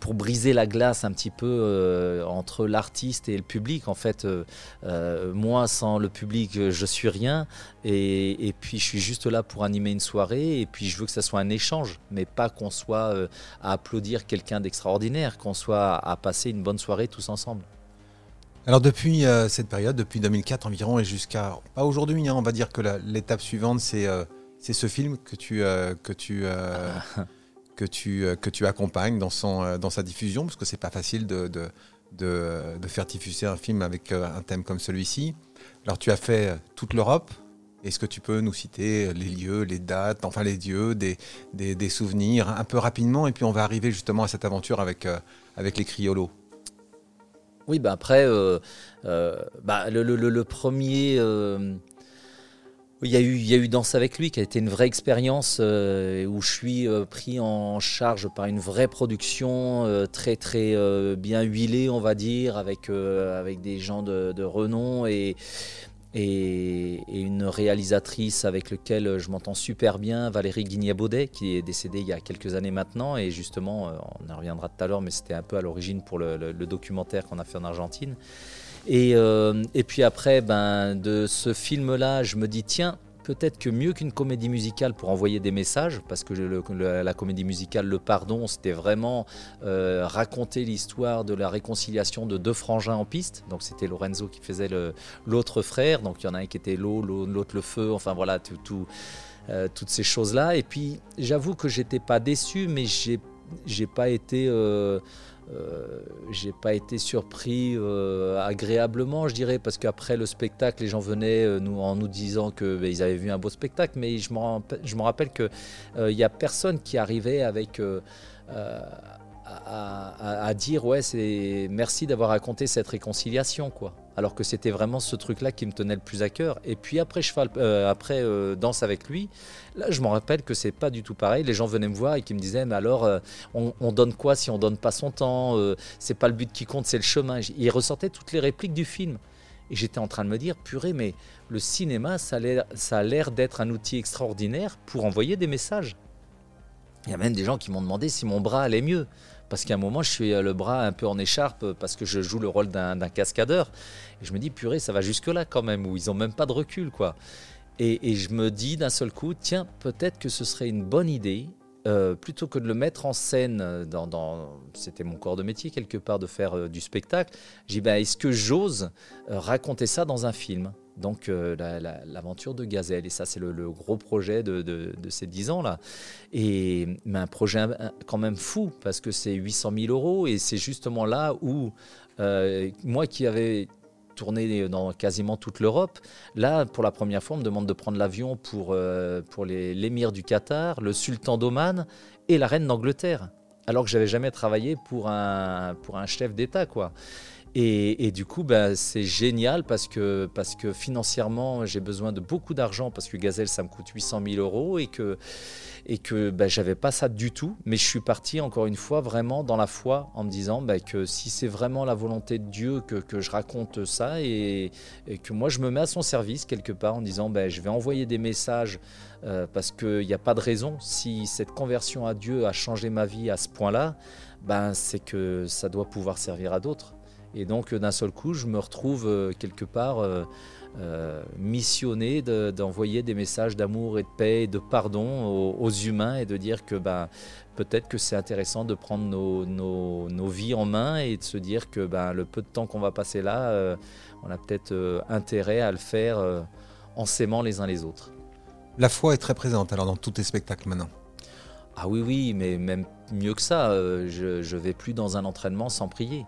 Speaker 1: pour briser la glace un petit peu euh, entre l'artiste et le public. En fait, euh, euh, moi, sans le public, je suis rien. Et, puis, je suis juste là pour animer une soirée. Et puis, je veux que ça soit un échange, mais pas qu'on soit à applaudir quelqu'un d'extraordinaire, qu'on soit à passer une bonne soirée tous ensemble.
Speaker 3: Alors depuis cette période, depuis 2004 environ et jusqu'à pas aujourd'hui, hein, on va dire que l'étape suivante c'est c'est ce film que tu que tu que tu, euh, que tu accompagnes dans, son, euh, dans sa diffusion, parce que c'est pas facile de, de, de, faire diffuser un film avec euh, un thème comme celui-ci. Alors tu as fait toute l'Europe. Est-ce que tu peux nous citer les lieux, les dates, enfin les dieux, des, des, des, souvenirs, un peu rapidement, et puis on va arriver justement à cette aventure avec, avec les criolos
Speaker 1: Oui, bah après, bah, le, le, le, premier il y, a eu, Danse avec lui qui a été une vraie expérience euh, où je suis euh, pris en charge par une vraie production euh, très très bien huilée on va dire avec, avec des gens de, renom et, une réalisatrice avec laquelle je m'entends super bien, Valérie Guignabaudet qui est décédée il y a quelques années maintenant et justement on en reviendra tout à l'heure mais c'était un peu à l'origine pour le documentaire qu'on a fait en Argentine. Euh, et, puis après, ben, de ce film-là, je me dis, tiens, peut-être que mieux qu'une comédie musicale pour envoyer des messages, parce que la comédie musicale Le Pardon, c'était vraiment euh, raconter l'histoire de la réconciliation de deux frangins en piste. Donc c'était Lorenzo qui faisait l'autre frère, donc il y en a un qui était l'eau, l'autre le feu, enfin voilà, euh, toutes ces choses-là. Et puis j'avoue que j'étais pas déçu, mais j'ai pas été... j'ai pas été surpris euh, agréablement, je dirais, parce qu'après le spectacle, les gens venaient euh, nous, en nous disant qu'ils ben, avaient vu un beau spectacle, mais je me rappelle qu'il n'y a personne qui arrivait avec à, dire ouais c'est merci d'avoir raconté cette réconciliation quoi alors que c'était vraiment ce truc là qui me tenait le plus à cœur. Et puis après cheval euh, euh, danse avec lui. Là je me rappelle que c'est pas du tout pareil. Les gens venaient me voir et qui me disaient mais alors euh, on, donne quoi si on donne pas son temps c'est pas le but qui compte c'est le chemin. Il ressortait toutes les répliques du film. Et j'étais en train de me dire purée mais le cinéma ça a l'air d'être un outil extraordinaire pour envoyer des messages. Il y a même des gens qui m'ont demandé si mon bras allait mieux parce qu'à un moment, je suis euh, le bras un peu en écharpe euh, parce que je joue le rôle d'un cascadeur. Et je me dis, purée, ça va jusque-là quand même, où ils n'ont même pas de recul, quoi. Et, je me dis d'un seul coup, tiens, peut-être que ce serait une bonne idée, euh, plutôt que de le mettre en scène, dans, c'était mon corps de métier quelque part, de faire du spectacle, j'ai dit, ben, est-ce que j'ose raconter ça dans un film? Donc euh, l'aventure de Gazelle. Et ça, c'est le, gros projet de, ces 10 ans-là. Et mais un projet quand même fou, parce que c'est 800 000 euros, et c'est justement là où euh, moi qui avais tourné dans quasiment toute l'Europe, là, pour la première fois, on me demande de prendre l'avion pour, euh, l'émir du Qatar, le sultan d'Oman et la reine d'Angleterre. Alors que j'avais jamais travaillé pour un, pour un chef d'État, quoi. Et, du coup, bah, c'est génial parce que, financièrement, j'ai besoin de beaucoup d'argent parce que Gazelle, ça me coûte 800 000 euros et que, et que bah, j'avais pas ça du tout. Mais je suis parti encore une fois vraiment dans la foi en me disant bah, que si c'est vraiment la volonté de Dieu que, je raconte ça et, que moi je me mets à son service quelque part en disant je vais envoyer des messages euh, parce qu'il n'y a pas de raison. Si cette conversion à Dieu a changé ma vie à ce point-là, ben, c'est que ça doit pouvoir servir à d'autres. Et donc d'un seul coup, je me retrouve euh, quelque part euh, euh, missionné d'envoyer des messages d'amour et de paix et de pardon aux, humains et de dire que ben, peut-être que c'est intéressant de prendre nos, vies en main et de se dire que ben, le peu de temps qu'on va passer là, on a peut-être intérêt à le faire en s'aimant les uns les autres.
Speaker 3: La foi est très présente alors dans tous tes spectacles maintenant.
Speaker 1: Ah oui, oui, mais même mieux que ça, je ne vais plus dans un entraînement sans prier.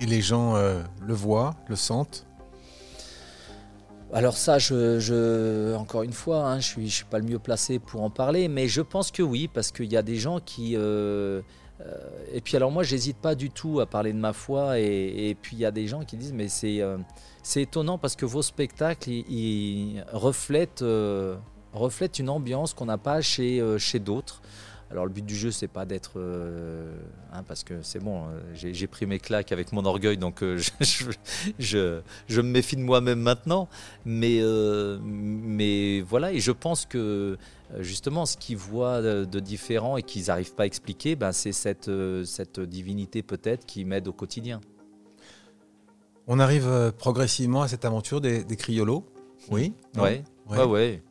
Speaker 3: Et les gens euh, le voient, le sentent
Speaker 1: alors ça, je, encore une fois, hein, je ne suis, pas le mieux placé pour en parler, mais je pense que oui, parce qu'il y a des gens qui... Euh, euh, et puis alors moi, j'hésite pas du tout à parler de ma foi, et, puis il y a des gens qui disent, mais c'est étonnant parce que vos spectacles, ils, reflètent, reflètent une ambiance qu'on n'a pas chez, chez d'autres. Alors le but du jeu, c'est pas d'être, euh, hein, parce que c'est bon, euh, j'ai pris mes claques avec mon orgueil, donc euh, je, me méfie de moi-même maintenant. Mais, mais voilà, et je pense que justement, ce qu'ils voient de, différent et qu'ils n'arrivent pas à expliquer, ben, c'est cette, cette divinité peut-être qui m'aide au quotidien.
Speaker 3: On arrive progressivement à cette aventure des, des criolos.
Speaker 1: Oui. Oui. Ouais. ouais.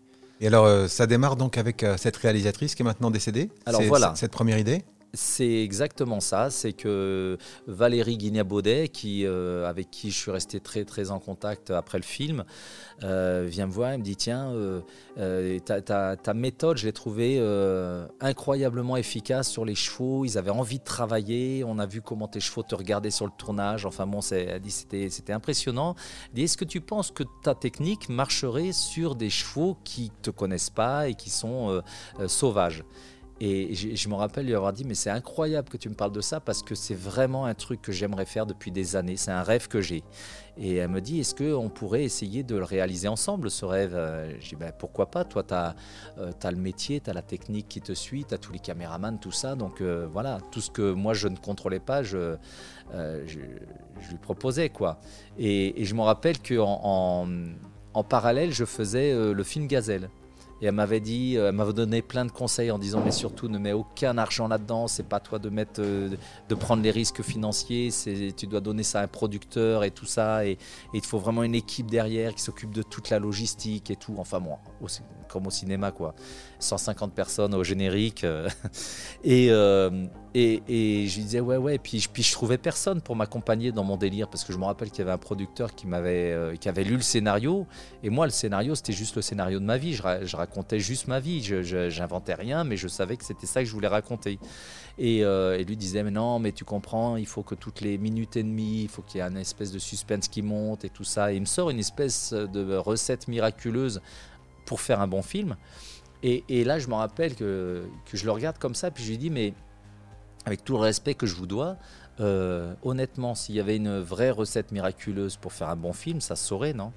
Speaker 3: Et alors, euh, ça démarre donc avec euh, cette réalisatrice qui est maintenant décédée.
Speaker 1: Alors voilà.
Speaker 3: Cette première idée
Speaker 1: c'est exactement ça. C'est que Valérie Guignabaudet, qui, euh, avec qui je suis resté très très en contact après le film, euh, vient me voir et me dit Tiens, euh, ta, méthode, je l'ai trouvée incroyablement efficace sur les chevaux. Ils avaient envie de travailler. On a vu comment tes chevaux te regardaient sur le tournage. Enfin bon, elle dit c'était, impressionnant. Elle Est-ce que tu penses que ta technique marcherait sur des chevaux qui ne te connaissent pas et qui sont sauvages? Et je, me rappelle lui avoir dit, mais c'est incroyable que tu me parles de ça parce que c'est vraiment un truc que j'aimerais faire depuis des années. C'est un rêve que j'ai. Et elle me dit, est-ce qu'on pourrait essayer de le réaliser ensemble, ce rêve? Euh, Je dis, ben, pourquoi pas? Toi, tu as, euh, le métier, tu as la technique qui te suit, tu as tous les caméramans, tout ça. Donc euh, voilà, tout ce que moi, je ne contrôlais pas, je, je, lui proposais. quoi. Et, je me rappelle qu'en en, en, parallèle, je faisais le film Gazelle. Et elle m'avait dit, euh, elle m'avait donné plein de conseils en disant mais surtout ne mets aucun argent là-dedans, c'est pas toi de mettre, euh, de prendre les risques financiers, c'est tu dois donner ça à un producteur et tout ça, et, il faut vraiment une équipe derrière qui s'occupe de toute la logistique et tout. Enfin bon, comme au cinéma quoi, 150 personnes au générique, euh, et, et, et, je lui disais ouais ouais, et puis, puis je trouvais personne pour m'accompagner dans mon délire parce que je me rappelle qu'il y avait un producteur qui m'avait, qui avait lu le scénario, et moi le scénario c'était juste le scénario de ma vie, je, racontais juste ma vie. Je n'inventais rien, mais je savais que c'était ça que je voulais raconter. Et, euh, lui disait mais non, mais tu comprends, il faut que toutes les minutes et demie, il faut qu'il y ait une espèce de suspense qui monte et tout ça. Et il me sort une espèce de recette miraculeuse pour faire un bon film. Et, là, je me rappelle que, je le regarde comme ça, puis je lui dis mais avec tout le respect que je vous dois, euh, honnêtement, s'il y avait une vraie recette miraculeuse pour faire un bon film, ça saurait, non?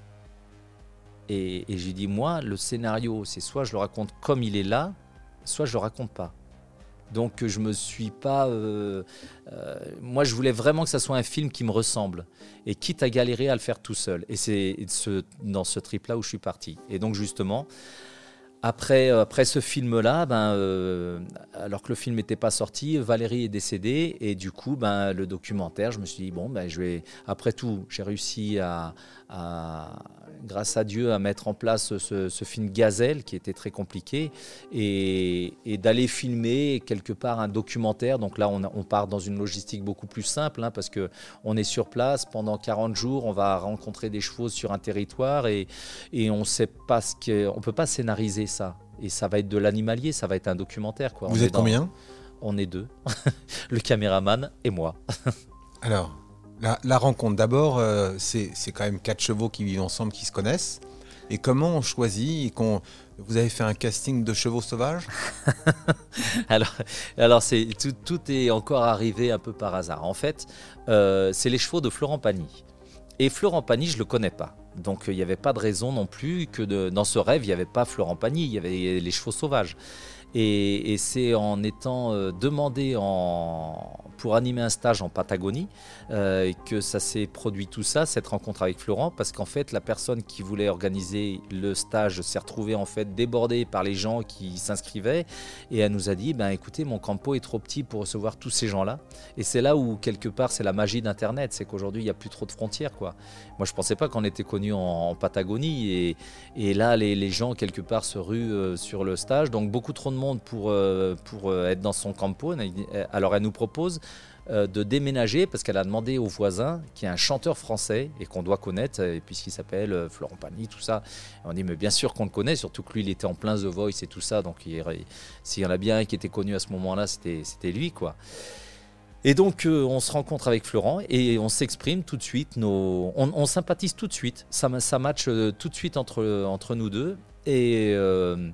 Speaker 1: Et, j'ai dit, moi, le scénario, c'est soit je le raconte comme il est là, soit je le raconte pas. Donc je me suis pas. Euh, euh, moi, je voulais vraiment que ça soit un film qui me ressemble. Et quitte à galérer à le faire tout seul. Et c'est ce, dans ce trip-là où je suis parti. Et donc justement, après, euh, après ce film-là, ben, alors que le film n'était pas sorti, Valérie est décédée. Et du coup, ben, le documentaire, je me suis dit, bon, ben, je vais. Après tout, j'ai réussi à, grâce à Dieu, à mettre en place ce, film Gazelle qui était très compliqué et, d'aller filmer quelque part un documentaire. Donc là, on, part dans une logistique beaucoup plus simple hein, parce que on est sur place pendant 40 jours, on va rencontrer des chevaux sur un territoire et, et on sait pas ce que, on peut pas scénariser ça. Et ça va être de l'animalier, ça va être un documentaire. Quoi.
Speaker 3: Vous êtes combien?
Speaker 1: On est deux, le caméraman et moi.
Speaker 3: Alors, la, rencontre, d'abord, euh, c'est quand même quatre chevaux qui vivent ensemble, qui se connaissent. Et comment on choisit vous avez fait un casting de chevaux sauvages?
Speaker 1: Alors, tout, est encore arrivé un peu par hasard. En fait, euh, c'est les chevaux de Florent Pagny. Et Florent Pagny, je le connais pas. Donc il n'y avait pas de raison non plus que dans ce rêve, il n'y avait pas Florent Pagny, il y avait les chevaux sauvages. Et, c'est en étant euh, demandé pour animer un stage en Patagonie euh, que ça s'est produit tout ça, cette rencontre avec Florent, parce qu'en fait la personne qui voulait organiser le stage s'est retrouvée en fait débordée par les gens qui s'inscrivaient. Et elle nous a dit ben écoutez mon campo est trop petit pour recevoir tous ces gens-là. Et c'est là où quelque part c'est la magie d'internet, c'est qu'aujourd'hui il n'y a plus trop de frontières. Moi je pensais pas qu'on était connu en, Patagonie. Et, là les, les, gens quelque part se ruent euh, sur le stage. Donc beaucoup trop de monde pour, euh, pour être dans son campo. Alors elle nous propose euh, de déménager parce qu'elle a demandé au voisin, qui est un chanteur français et qu'on doit connaître, puisqu'il s'appelle euh, Florent Pagny, tout ça. on dit, mais bien sûr qu'on le connaît, surtout que lui, il était en plein The Voice et tout ça. Donc, s'il y en a bien un qui était connu à ce moment-là, c'était lui, quoi. Et donc, euh, on se rencontre avec Florent et on s'exprime tout de suite. Nos... On, sympathise tout de suite. Ça, ça match euh, tout de suite entre, entre nous deux. Et euh,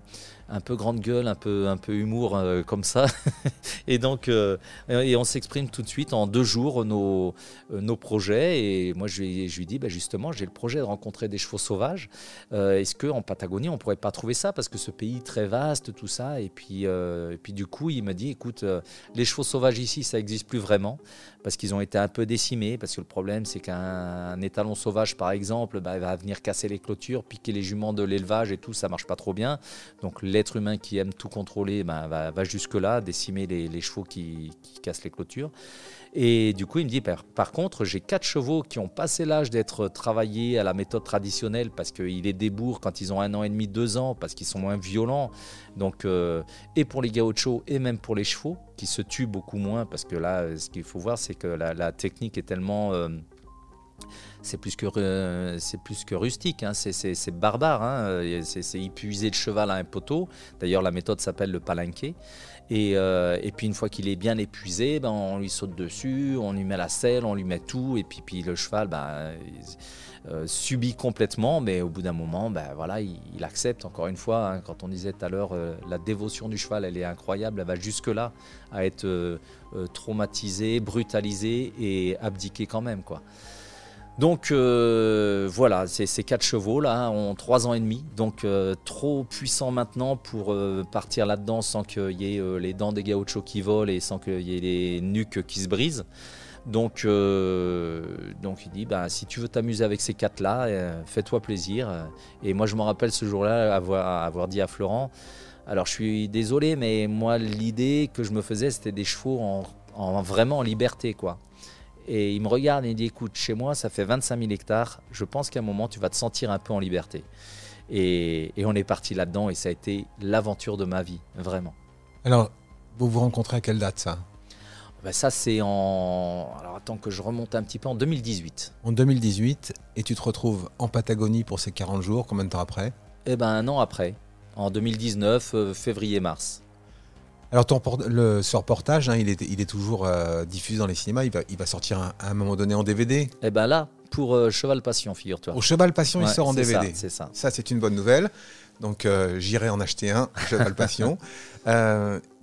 Speaker 1: un peu grande gueule, un peu, un peu humour euh, comme ça. et donc, euh, et on s'exprime tout de suite en deux jours nos, euh, nos projets. Et moi, je lui, je lui dis, bah, justement, j'ai le projet de rencontrer des chevaux sauvages. Est-ce qu'en Patagonie, on pourrait pas trouver ça? Parce que ce pays très vaste, tout ça. Et puis, et puis du coup, il m'a dit, écoute, les chevaux sauvages ici, ça n'existe plus vraiment. Parce qu'ils ont été un peu décimés. Parce que le problème, c'est qu'un un étalon sauvage, par exemple, bah, va venir casser les clôtures, piquer les juments de l'élevage et tout, ça marche pas trop bien. Donc l'être humain qui aime tout contrôler bah, va, jusque-là, décimer les, chevaux qui, cassent les clôtures. Et du coup, il me dit, par, contre, j'ai quatre chevaux qui ont passé l'âge d'être travaillés à la méthode traditionnelle parce qu'ils les débourrent quand ils ont un an et demi, deux ans, parce qu'ils sont moins violents. Donc, euh, et pour les gauchos et même pour les chevaux, qui se tuent beaucoup moins, parce que là, ce qu'il faut voir, c'est que la, la technique est tellement... euh, c'est plus que euh, plus que rustique, hein. c'est- barbare. hein. Euh, C'est épuiser le cheval à un poteau. D'ailleurs, la méthode s'appelle le palanqué. Et, euh, et puis une fois qu'il est bien épuisé, ben, on lui saute dessus, on lui met la selle, on lui met tout, et puis, le cheval ben, subit complètement, mais au bout d'un moment, ben, voilà, il, accepte. Encore une fois, hein, quand on disait tout à l'heure, la dévotion du cheval, elle est incroyable, elle va jusque-là à être traumatisée, brutalisée et abdiquée quand même. quoi. Donc euh, voilà, ces, quatre chevaux là ont trois ans et demi, donc euh, trop puissants maintenant pour euh, partir là-dedans sans qu'il y ait les dents des gauchos qui volent et sans qu'il y ait les nuques qui se brisent. Donc, donc il dit, bah, si tu veux t'amuser avec ces quatre-là, euh, fais-toi plaisir. Et moi je me rappelle ce jour-là avoir, avoir dit à Florent, alors je suis désolé, mais moi l'idée que je me faisais c'était des chevaux en, en vraiment en liberté quoi. Et il me regarde et il dit écoute, chez moi, ça fait 25 000 hectares. Je pense qu'à un moment, tu vas te sentir un peu en liberté. Et, et on est parti là-dedans et ça a été l'aventure de ma vie, vraiment.
Speaker 3: Alors, vous vous rencontrez à quelle date ça?
Speaker 1: Ben, ça, c'est en. Alors attends que je remonte un petit peu en 2018.
Speaker 3: En 2018, et tu te retrouves en Patagonie pour ces 40 jours, combien de temps après?
Speaker 1: Et ben un an après, en 2019, euh, février-mars.
Speaker 3: Alors, ton le, ce reportage, hein, il, est, il est toujours euh, diffusé dans les cinémas, il va, il va sortir un- à un moment donné en DVD.
Speaker 1: Et ben là, pour euh, Cheval Passion, figure-toi.
Speaker 3: Au Cheval Passion, il sort en DVD.
Speaker 1: ça, C'est ça.
Speaker 3: Ça, c'est une bonne nouvelle. Donc, euh, j'irai en acheter un, Cheval Passion.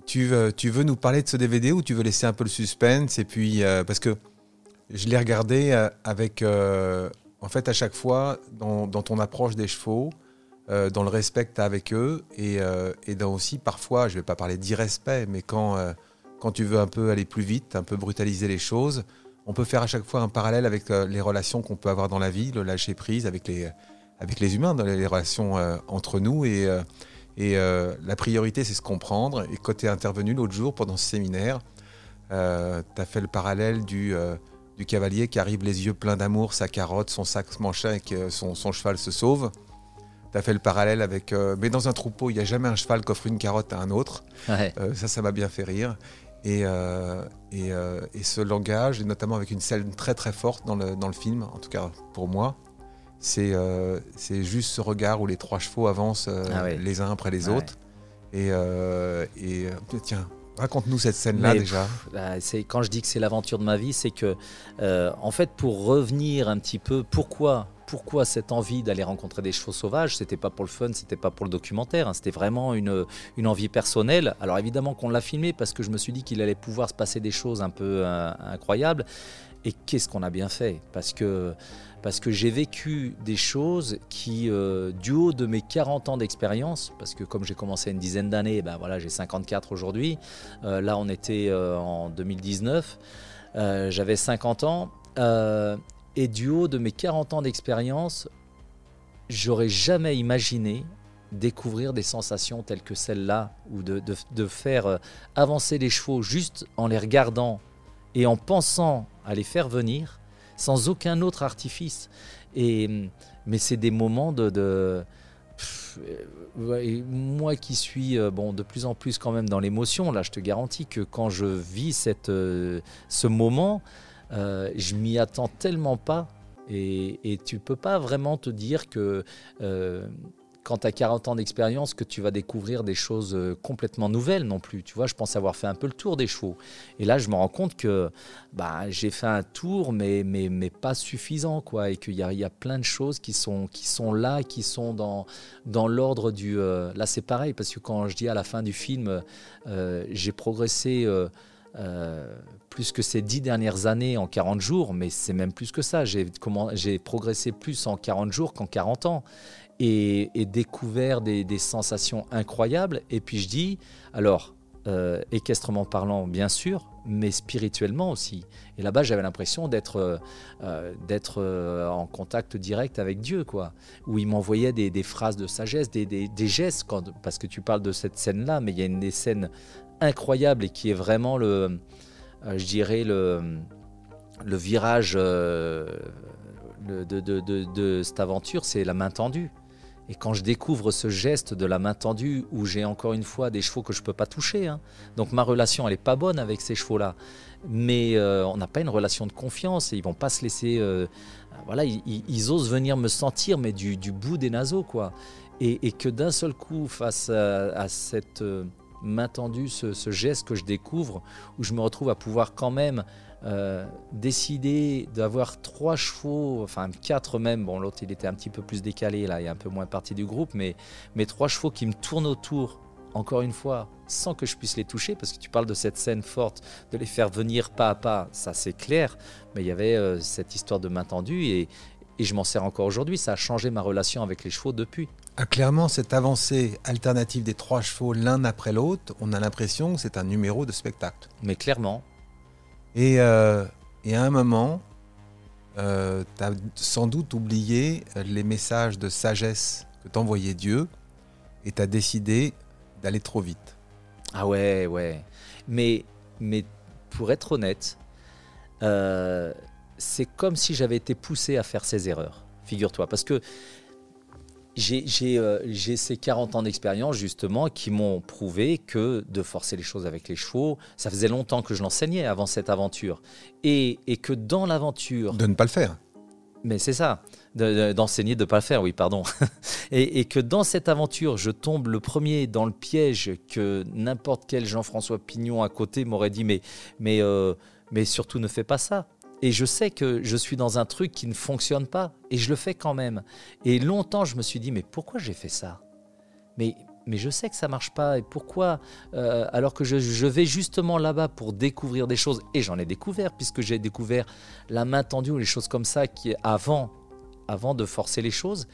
Speaker 3: Tu, veux, tu veux nous parler de ce DVD ou tu veux laisser un peu le suspense et puis parce que je l'ai regardé avec, en fait, à chaque fois dans, dans ton approche des chevaux, euh, dans le respect que tu as avec eux et, euh, et dans aussi parfois, je vais pas parler d'irrespect, mais quand, euh, quand tu veux un peu aller plus vite, un peu brutaliser les choses, on peut faire à chaque fois un parallèle avec les relations qu'on peut avoir dans la vie, le lâcher prise avec les, avec les humains, dans les relations entre nous. Et, et la priorité, c'est se comprendre. Et quand tu es intervenu l'autre jour pendant ce séminaire, tu as fait le parallèle du, du cavalier qui arrive les yeux pleins d'amour, sa carotte, son sac manchin et que son cheval se sauve. Tu as fait le parallèle avec. euh, mais dans un troupeau, il n'y a jamais un cheval qui offre une carotte à un autre.
Speaker 1: Ouais.
Speaker 3: Euh, ça, ça m'a bien fait rire. Et, euh, et, et ce langage, et notamment avec une scène très très forte dans le, dans le film, en tout cas pour moi, c'est c'est juste ce regard où les trois chevaux avancent
Speaker 1: Ah ouais.
Speaker 3: les uns après les
Speaker 1: Ouais.
Speaker 3: autres. Et, et tiens, raconte-nous cette scène-là déjà.
Speaker 1: Bah, c'est quand je dis que c'est l'aventure de ma vie, c'est que euh, en fait pour revenir un petit peu, pourquoi pourquoi cette envie d'aller rencontrer des chevaux sauvages C'était pas pour le fun, c'était pas pour le documentaire, hein, c'était vraiment une, envie personnelle. Alors évidemment qu'on l'a filmé parce que je me suis dit qu'il allait pouvoir se passer des choses un peu euh, incroyables. Et qu'est-ce qu'on a bien fait? Parce que j'ai vécu des choses qui, euh, du haut de mes 40 ans d'expérience, parce que comme j'ai commencé une dizaine d'années, ben j'ai 54 aujourd'hui. Euh, là, on était en 2019. Euh, J'avais 50 ans. Euh, et du haut de mes 40 ans d'expérience, j'aurais jamais imaginé découvrir des sensations telles que celle-là, ou de, faire euh, avancer les chevaux juste en les regardant et en pensant à les faire venir, sans aucun autre artifice. Et, mais c'est des moments de... euh, moi qui suis euh, bon, de plus en plus quand même dans l'émotion, là je te garantis que quand je vis cette, euh, ce moment, euh, je m'y attends tellement pas. Et, et tu peux pas vraiment te dire que euh, quand tu as 40 ans d'expérience que tu vas découvrir des choses euh, complètement nouvelles non plus. Tu vois, je pense avoir fait un peu le tour des chevaux. Et là, je me rends compte que bah, j'ai fait un tour, mais, mais, mais pas suffisant, quoi. Et qu'il y a, y a plein de choses qui sont, qui sont là, qui sont dans, dans l'ordre du. Là, c'est pareil, parce que quand je dis à la fin du film, j'ai progressé. Plus que ces dix dernières années en 40 jours, mais c'est même plus que ça. J'ai progressé plus en 40 jours qu'en 40 ans et, découvert des, sensations incroyables. Et puis je dis, alors, euh, équestrement parlant, bien sûr, mais spirituellement aussi. Et là-bas, j'avais l'impression d'être euh, euh, d'être en contact direct avec Dieu, quoi. Où il m'envoyait des, des, phrases de sagesse, des, des, des gestes, quand, parce que tu parles de cette scène-là, mais il y a une des scènes incroyables et qui est vraiment le, je dirais le, virage de, de, cette aventure, c'est la main tendue. Et quand je découvre ce geste de la main tendue, où j'ai encore une fois des chevaux que je ne peux pas toucher, hein. donc ma relation elle n'est pas bonne avec ces chevaux-là, mais euh, on n'a pas une relation de confiance et ils vont pas se laisser, euh, voilà, ils, osent venir me sentir, mais du, bout des naseaux quoi, et, que d'un seul coup face à, cette euh, main ce, geste que je découvre, où je me retrouve à pouvoir quand même euh, décider d'avoir trois chevaux, enfin quatre même, bon l'autre il était un petit peu plus décalé là, il est un peu moins parti du groupe, mais, mais trois chevaux qui me tournent autour, encore une fois, sans que je puisse les toucher, parce que tu parles de cette scène forte, de les faire venir pas à pas, ça c'est clair, mais il y avait euh, cette histoire de main tendue et je m'en sers encore aujourd'hui, ça a changé ma relation avec les chevaux depuis.
Speaker 3: Ah, clairement, cette avancée alternative des trois chevaux l'un après l'autre, on a l'impression que c'est un numéro de spectacle.
Speaker 1: Mais clairement,
Speaker 3: euh, et, à un moment, euh, tu as sans doute oublié les messages de sagesse que t'envoyait Dieu et tu as décidé d'aller trop vite.
Speaker 1: Ah ouais, ouais. Mais, mais pour être honnête, euh, c'est comme si j'avais été poussé à faire ces erreurs, figure-toi. Parce que euh, j'ai ces 40 ans d'expérience justement qui m'ont prouvé que de forcer les choses avec les chevaux, ça faisait longtemps que je l'enseignais avant cette aventure. Et, et que dans l'aventure...
Speaker 3: De ne pas le faire.
Speaker 1: Mais c'est ça, d'enseigner de ne pas le faire, oui, pardon. et, et, que dans cette aventure, je tombe le premier dans le piège que n'importe quel Jean-François Pignon à côté m'aurait dit, mais, mais, euh, mais surtout ne fais pas ça. Et je sais que je suis dans un truc qui ne fonctionne pas, et je le fais quand même. Et longtemps, je me suis dit, mais pourquoi j'ai fait ça? Mais, mais je sais que ça marche pas, et pourquoi euh, Alors que je, je vais justement là-bas pour découvrir des choses, et j'en ai découvert, puisque j'ai découvert la main tendue ou les choses comme ça qui, avant, avant de forcer les choses.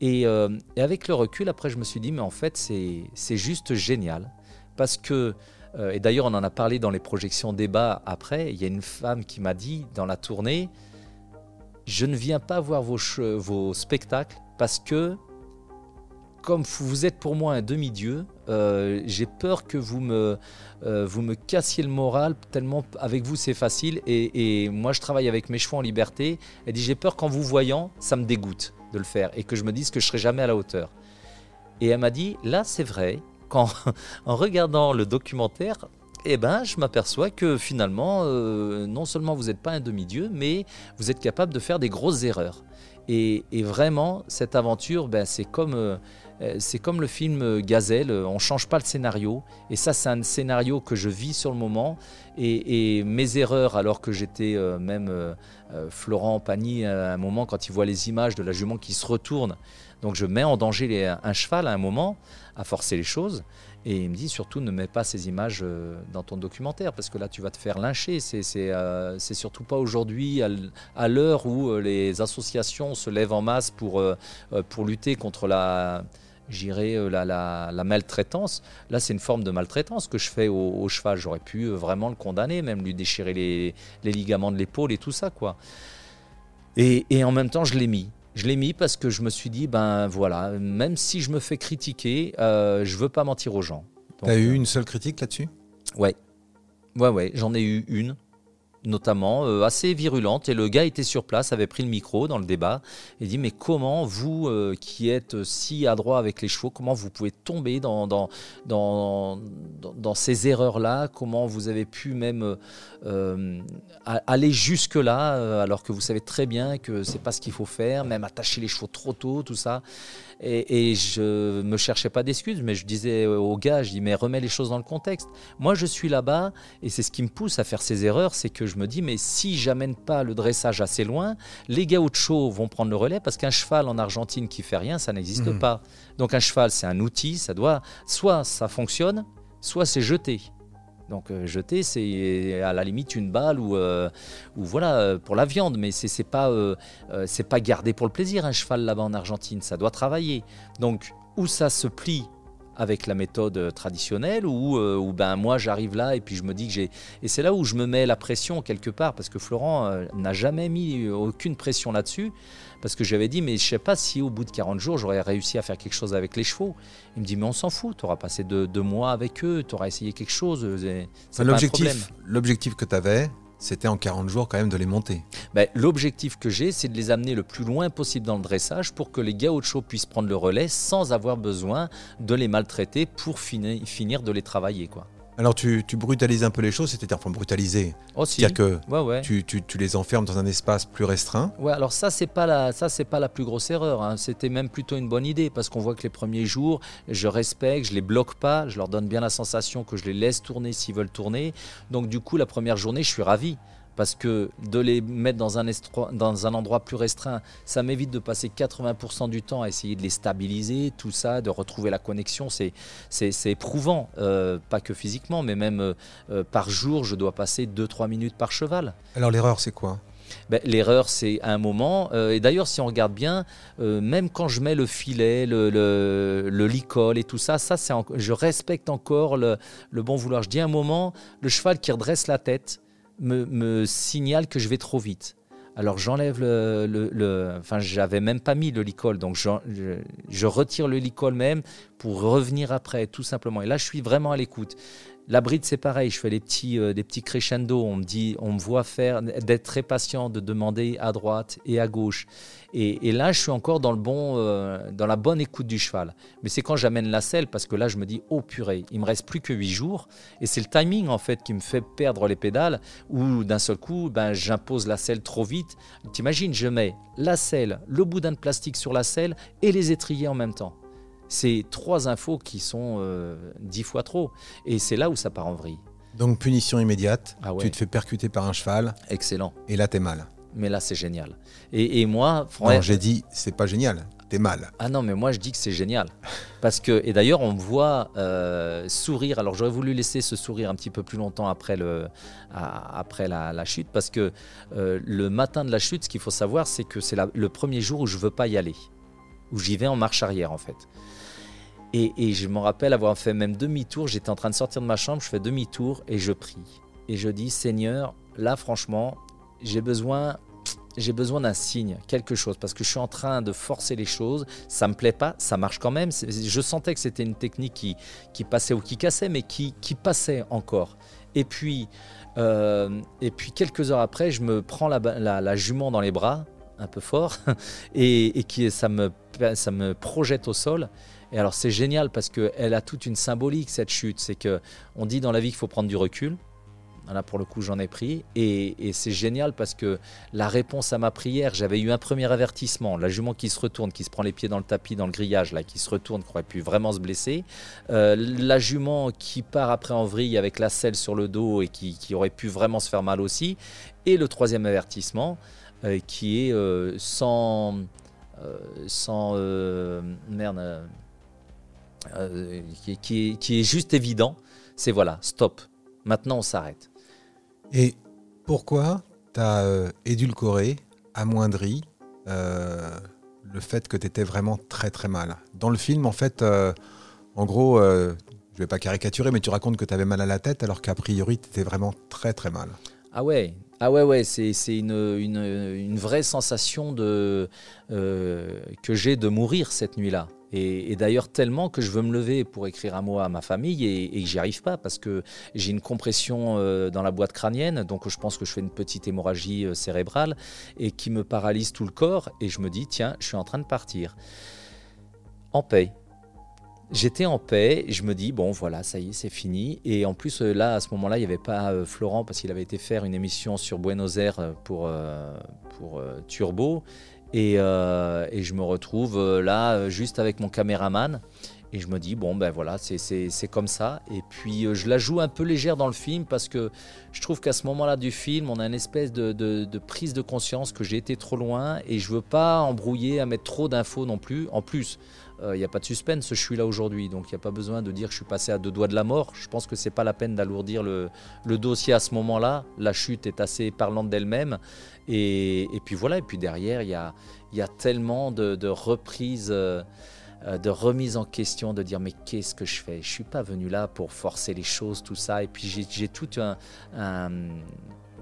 Speaker 1: Et, euh, et avec le recul, après, je me suis dit, mais en fait, c'est juste génial, parce que euh, et d'ailleurs, on en a parlé dans les projections débat après. Il y a une femme qui m'a dit dans la tournée Je ne viens pas voir vos, spectacles parce que, comme vous êtes pour moi un demi-dieu, euh, j'ai peur que vous me, euh, cassiez le moral, tellement avec vous c'est facile. Et, moi, je travaille avec mes chevaux en liberté. Elle dit J'ai peur qu'en vous voyant, ça me dégoûte de le faire et que je me dise que je serai jamais à la hauteur. Et elle m'a dit Là, c'est vrai, en regardant le documentaire, eh ben, je m'aperçois que finalement, euh, non seulement vous n'êtes pas un demi-dieu, mais vous êtes capable de faire des grosses erreurs. Et, vraiment, cette aventure, ben, c'est comme, euh, c'est comme le film Gazelle, on ne change pas le scénario. Et ça, c'est un scénario que je vis sur le moment. Et, mes erreurs, alors que j'étais euh, même Florent Pagny à un moment, quand il voit les images de la jument qui se retourne, donc je mets en danger un cheval à un moment, à forcer les choses. Et il me dit surtout ne mets pas ces images euh, dans ton documentaire parce que là tu vas te faire lyncher. C'est euh, surtout pas aujourd'hui à l'heure où euh, les associations se lèvent en masse pour, pour lutter contre la, la, maltraitance. Là, c'est une forme de maltraitance que je fais au, cheval. J'aurais pu vraiment le condamner, même lui déchirer les, ligaments de l'épaule et tout ça. quoi. Et en même temps, je l'ai mis. Je l'ai mis parce que je me suis dit, ben voilà, même si je me fais critiquer, euh, je veux pas mentir aux gens.
Speaker 3: Tu as eu euh, une seule critique là-dessus?
Speaker 1: Ouais. Ouais, ouais, j'en ai eu une notamment, euh, assez virulente. Et le gars était sur place, avait pris le micro dans le débat et dit Mais comment vous, euh, qui êtes si adroit avec les chevaux, comment vous pouvez tomber dans, dans, dans, dans ces erreurs-là? Comment vous avez pu même euh, aller jusque-là alors que vous savez très bien que c'est pas ce qu'il faut faire, même attacher les chevaux trop tôt, tout ça? Et, et je me cherchais pas d'excuses, mais je disais au gars, je dis mais remets les choses dans le contexte. Moi, je suis là-bas et c'est ce qui me pousse à faire ces erreurs, c'est que je me dis mais si j'amène pas le dressage assez loin, les gauchos vont prendre le relais parce qu'un cheval en Argentine qui fait rien, ça n'existe
Speaker 3: Mhm.
Speaker 1: pas. Donc un cheval, c'est un outil, ça doit soit ça fonctionne, soit c'est jeté. Donc euh, jeter, c'est à la limite une balle ou, euh, voilà euh, pour la viande, mais c'est c'est pas euh, euh, gardé pour le plaisir un cheval là-bas en Argentine, ça doit travailler. Donc où ça se plie avec la méthode euh, traditionnelle ou euh, ben moi j'arrive là et puis je me dis que j'ai et c'est là où je me mets la pression quelque part parce que Florent euh, n'a jamais mis euh, aucune pression là-dessus parce que j'avais dit mais je sais pas si au bout de 40 jours j'aurais réussi à faire quelque chose avec les chevaux. Il me dit mais on s'en fout, tu auras passé deux, deux mois avec eux, tu auras essayé quelque chose, euh.
Speaker 3: L'objectif, l'objectif que tu avais, c'était en 40 jours quand même de les monter.
Speaker 1: Ben, L'objectif que j'ai, c'est de les amener le plus loin possible dans le dressage pour que les gauchos puissent prendre le relais sans avoir besoin de les maltraiter pour fini- finir de les travailler. Quoi.
Speaker 3: Alors tu, tu brutalises un peu les choses, c'est-à-dire brutaliser,
Speaker 1: Aussi.
Speaker 3: c'est-à-dire que
Speaker 1: Ouais, ouais.
Speaker 3: tu, tu- tu les enfermes dans un espace plus restreint.
Speaker 1: Ouais, alors ça c'est pas la ça c'est pas la plus grosse erreur. hein. C'était même plutôt une bonne idée parce qu'on voit que les premiers jours, je respecte, je les bloque pas, je leur donne bien la sensation que je les laisse tourner s'ils veulent tourner. Donc du coup la première journée, je suis ravi parce que de les mettre dans un, estro- dans un endroit plus restreint, ça m'évite de passer 80% du temps à essayer de les stabiliser, tout ça, de retrouver la connexion. C'est éprouvant, euh, pas que physiquement, mais même euh, euh, par jour, je dois passer 2-3 minutes par cheval.
Speaker 3: Alors l'erreur c'est quoi?
Speaker 1: Ben, L'erreur, c'est à un moment. euh, et d'ailleurs, si on regarde bien, euh, même quand je mets le filet, le, le, le licol et tout ça, ça c'est je respecte encore le, le bon vouloir. Je dis un moment, le cheval qui redresse la tête me, signale que je vais trop vite. Alors j'enlève le, le, Enfin, j'avais même pas mis le licol, donc j'en- je, je retire le licol même pour revenir après, tout simplement. Et là, je suis vraiment à l'écoute. La bride, c'est pareil. Je fais les petits, euh, des petits crescendo. On me dit, on me voit faire, d'être très patient, de demander à droite et à gauche. Et, là, je suis encore dans le bon, euh, dans la bonne écoute du cheval. Mais c'est quand j'amène la selle, parce que là, je me dis, oh purée, il me reste plus que 8 jours. Et c'est le timing en fait qui me fait perdre les pédales. Où d'un seul coup, ben, j'impose la selle trop vite. T'imagines, je mets la selle, le boudin de plastique sur la selle et les étriers en même temps. C'est trois infos qui sont euh, dix fois trop. Et c'est là où ça part en vrille.
Speaker 3: Donc punition immédiate,
Speaker 1: Ah ouais.
Speaker 3: tu te fais percuter par un cheval
Speaker 1: Excellent.
Speaker 3: et là t'es mal.
Speaker 1: Mais là, c'est génial. Et, et moi,
Speaker 3: Non,
Speaker 1: franchement.
Speaker 3: j'ai dit c'est pas génial, t'es mal.
Speaker 1: Ah non, mais moi je dis que c'est génial. Parce que, et d'ailleurs, on me voit euh, sourire. Alors j'aurais voulu laisser ce sourire un petit peu plus longtemps après, le, à- après la, la chute. Parce que euh, le matin de la chute, ce qu'il faut savoir, c'est que c'est le premier jour où je veux pas y aller. Où j'y vais en marche arrière, en fait. Et, je me rappelle avoir fait même demi-tour. J'étais en train de sortir de ma chambre, je fais demi-tour et je prie. Et je dis, Seigneur, là, franchement, j'ai besoin j'ai besoin d'un signe, quelque chose, parce que je suis en train de forcer les choses. Ça me plaît pas, ça marche quand même. Je sentais que c'était une technique qui, qui passait ou qui cassait, mais qui, qui passait encore. Et puis, euh, et puis quelques heures après, je me prends la jument dans les bras, un peu fort, et, et qui, ça, me, ça me projette au sol. Et alors c'est génial parce qu'elle a toute une symbolique cette chute. C'est que on dit dans la vie qu'il faut prendre du recul. Là pour le coup j'en ai pris et, c'est génial parce que la réponse à ma prière, j'avais eu un premier avertissement, la jument qui se retourne, qui se prend les pieds dans le tapis, dans le grillage, là, qui se retourne, qui aurait pu vraiment se blesser. Euh, la jument qui part après en vrille avec la selle sur le dos et qui, aurait pu vraiment se faire mal aussi. Et le troisième avertissement euh, qui est euh, sans... sans merde... euh, euh, qui, qui est, qui est juste évident, c'est voilà, stop. Maintenant on s'arrête.
Speaker 3: Et pourquoi tu as édulcoré, amoindri euh, le fait que tu étais vraiment très très mal? Dans le film, en fait, euh, en gros, euh, je vais pas caricaturer, mais tu racontes que tu avais mal à la tête alors qu'a priori, tu étais vraiment très très mal.
Speaker 1: Ah ouais, ah ouais, ouais, c'est c'est une, une, une vraie sensation de, euh, que j'ai de mourir cette nuit-là. Et, d'ailleurs tellement que je veux me lever pour écrire un mot à ma famille et, et j'y arrive pas parce que j'ai une compression euh, dans la boîte crânienne, donc je pense que je fais une petite hémorragie euh, cérébrale et qui me paralyse tout le corps et je me dis tiens, je suis en train de partir. En paix. J'étais en paix, je me dis, bon voilà, ça y est, c'est fini. Et en plus, euh, là, à ce moment-là, il n'y avait pas Florent parce qu'il avait été faire une émission sur Buenos Aires pour, pour Turbo. Et, euh, et je me retrouve euh, là, euh, juste avec mon caméraman. Et je me dis, bon, ben voilà, c'est- comme ça. Et puis, je la joue un peu légère dans le film parce que je trouve qu'à ce moment-là du film, on a une espèce de, de- de prise de conscience que j'ai été trop loin et je veux pas embrouiller à mettre trop d'infos non plus. En plus, il n'y a pas de suspense, je suis là aujourd'hui, donc il n'y a pas besoin de dire que je suis passé à deux doigts de la mort. Je pense que c'est pas la peine d'alourdir le, dossier à ce moment-là. La chute est assez parlante d'elle-même. Et, puis voilà, et puis derrière, il y a, y a tellement de, reprises. euh, euh, de remise en question, de dire mais qu'est-ce que je fais? Je suis pas venu là pour forcer les choses, tout ça. Et puis j'ai- tout un-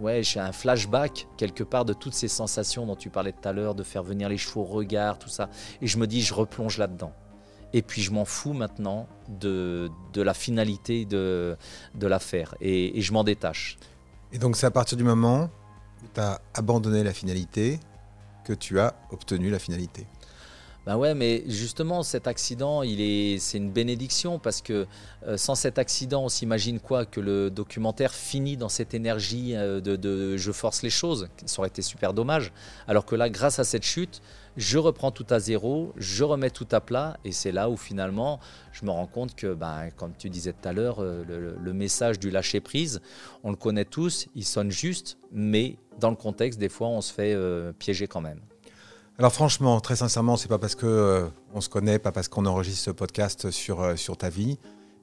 Speaker 1: ouais, j'ai un flashback quelque part de toutes ces sensations dont tu parlais tout à l'heure, de faire venir les chevaux au regard, tout ça. Et je me dis, je replonge là-dedans. Et puis je m'en fous maintenant de, la finalité de, de l'affaire. Et, et je m'en détache.
Speaker 3: Et donc c'est à partir du moment où tu as abandonné la finalité que tu as obtenu la finalité.
Speaker 1: Ben ouais, mais justement, cet accident, il est, c'est une bénédiction parce que euh, sans cet accident, on s'imagine quoi Que le documentaire finit dans cette énergie euh, de, je force les choses. Ça aurait été super dommage. Alors que là, grâce à cette chute, je reprends tout à zéro, je remets tout à plat, et c'est là où finalement, je me rends compte que, ben, comme tu disais tout à l'heure, euh, le, message du lâcher prise, on le connaît tous, il sonne juste, mais dans le contexte, des fois, on se fait piéger quand même.
Speaker 3: Alors franchement, très sincèrement, c'est pas parce que euh, on se connaît, pas parce qu'on enregistre ce podcast sur, euh, sur ta vie,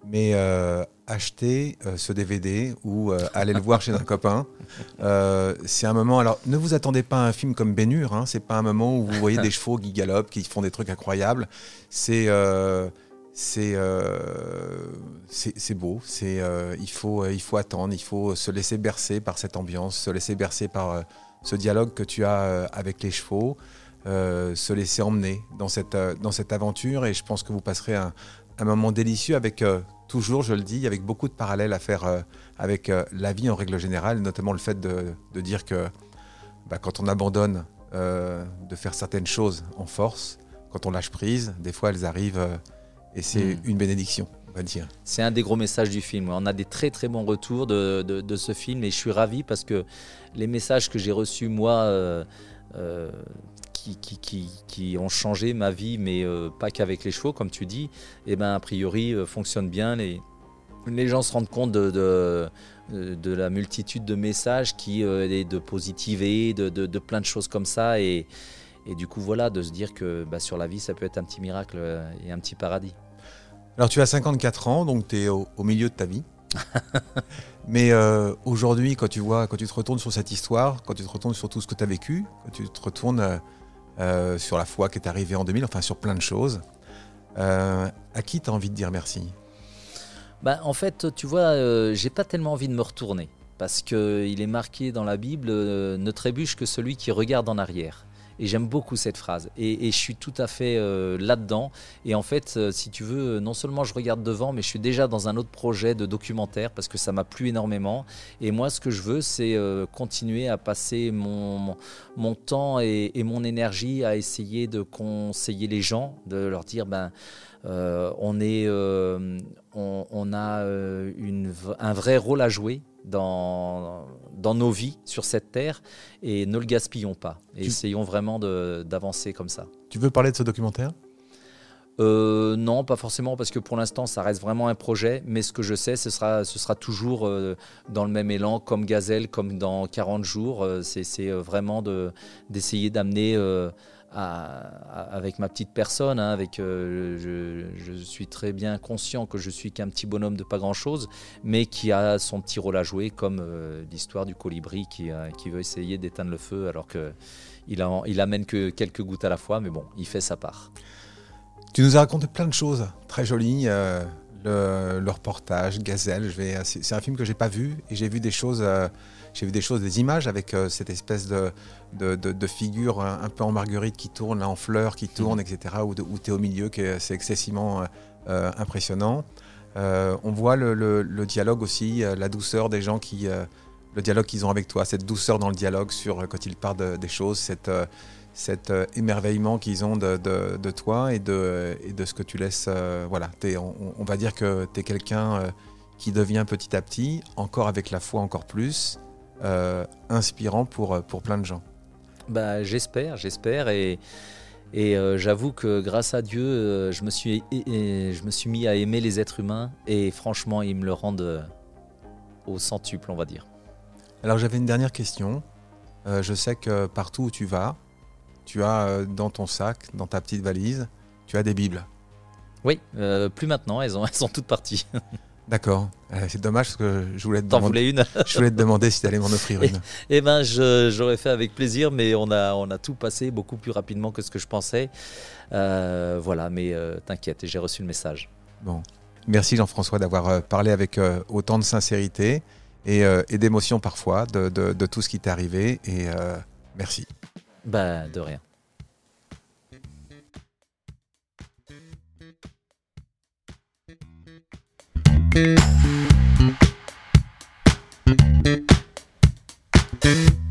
Speaker 3: mais euh, acheter euh, ce DVD ou aller le voir chez un copain, c'est un moment. Alors ne vous attendez pas à un film comme Bénur, hein, c'est pas un moment où vous voyez des chevaux qui galopent, qui font des trucs incroyables. C'est c'est c'est c'est beau. C'est il faut il faut attendre, il faut se laisser bercer par cette ambiance, se laisser bercer par ce dialogue que tu as avec les chevaux. Euh, se laisser emmener dans cette, euh, dans cette aventure et je pense que vous passerez un, un moment délicieux avec euh, toujours, je le dis, avec beaucoup de parallèles à faire euh, avec la vie en règle générale, notamment le fait de, de dire que bah, quand on abandonne de faire certaines choses en force, quand on lâche prise, des fois elles arrivent et c'est
Speaker 1: Mm.
Speaker 3: une bénédiction, on va dire.
Speaker 1: C'est un des gros messages du film. On a des très très bons retours de, de- de ce film et je suis ravi parce que les messages que j'ai reçus moi, euh, euh, qui, qui, qui- qui ont changé ma vie, mais euh, pas qu'avec les chevaux, comme tu dis, et ben a priori euh, fonctionnent bien. Les, les gens se rendent compte de, de, de la multitude de messages qui euh, est de positiver, de, de, de plein de choses comme ça et et du coup, voilà, de se dire que bah, sur la vie, ça peut être un petit miracle euh, et un petit paradis.
Speaker 3: Alors tu as 54 ans, donc tu es au, au milieu de ta vie. Mais euh, aujourd'hui, quand tu vois, quand tu te retournes sur cette histoire, quand tu te retournes sur tout ce que tu as vécu, quand tu te retournes euh, sur la foi qui est arrivée en 2000, enfin sur plein de choses, euh, à qui tu as envie de dire merci?
Speaker 1: Bah, en fait, tu vois, euh, j'ai pas tellement envie de me retourner parce que il est marqué dans la Bible euh, ne trébuche que celui qui regarde en arrière. Et j'aime beaucoup cette phrase. Et, je suis tout à fait euh, là-dedans. Et en fait, euh, si tu veux, non seulement je regarde devant, mais je suis déjà dans un autre projet de documentaire parce que ça m'a plu énormément. Et moi, ce que je veux, c'est euh, continuer à passer mon, mon, temps et, et mon énergie à essayer de conseiller les gens, de leur dire, ben, euh, on, est, euh, on, on a euh, une un vrai rôle à jouer dans, dans nos vies sur cette terre et ne le gaspillons pas. Et
Speaker 3: Tu-
Speaker 1: essayons vraiment d'avancer comme ça.
Speaker 3: Tu veux parler de ce documentaire?
Speaker 1: Euh, non, pas forcément, parce que pour l'instant, ça reste vraiment un projet. Mais ce que je sais, ce sera, ce sera toujours euh, dans le même élan, comme Gazelle, comme dans 40 jours. Euh, c'est euh, vraiment de- d'essayer d'amener, euh, avec ma petite personne, hein, avec, euh, je, suis très bien conscient que je suis qu'un petit bonhomme de pas grand-chose, mais qui a son petit rôle à jouer, comme euh, l'histoire du colibri qui, euh, qui veut essayer d'éteindre le feu, alors que il, amène que quelques gouttes à la fois, mais bon, il fait sa part.
Speaker 3: Tu nous as raconté plein de choses très jolies. le, le reportage, Gazelle, c'est un film que j'ai pas vu et j'ai vu des choses, j'ai vu des choses, des images avec euh, cette espèce de, de, de- de figure un, un peu en marguerite qui tourne, là, en fleurs qui tourne, etc. Où, tu es au milieu, c'est excessivement euh, euh, impressionnant. Euh, on voit le, le- le dialogue aussi, euh, la douceur des gens qui, euh, le dialogue qu'ils ont avec toi, cette douceur dans le dialogue sur euh, quand ils parlent de- des choses, cette euh, cet euh, émerveillement qu'ils ont de, de- de toi et de, et de ce que tu laisses. euh, voilà, on, on va dire que tu es quelqu'un euh, qui devient petit à petit, encore avec la foi encore plus, euh, inspirant pour, euh, pour plein de gens.
Speaker 1: Bah, j'espère, j'espère. Et, et euh, j'avoue que grâce à Dieu, euh, je, me suis, je me suis mis à aimer les êtres humains. Et franchement, ils me le rendent au centuple, on va dire.
Speaker 3: Alors j'avais une dernière question. Je sais que partout où tu vas, tu as dans ton sac, dans ta petite valise, tu as des bibles.
Speaker 1: Oui, plus maintenant, elles, ont, elles sont toutes parties.
Speaker 3: D'accord. Euh, c'est dommage parce que je voulais te
Speaker 1: T'en
Speaker 3: demander,
Speaker 1: voulais une
Speaker 3: je voulais te demander si tu allais m'en offrir une.
Speaker 1: Eh ben, je- j'aurais fait avec plaisir, mais on a, on a tout passé beaucoup plus rapidement que ce que je pensais. Euh, voilà, mais euh, t'inquiète, j'ai reçu le message.
Speaker 3: Bon. Merci Jean-François d'avoir parlé avec autant de sincérité et, et d'émotion parfois de, de- de tout ce qui t'est arrivé. Et euh, merci.
Speaker 1: Bah, de rien.
Speaker 2: thank you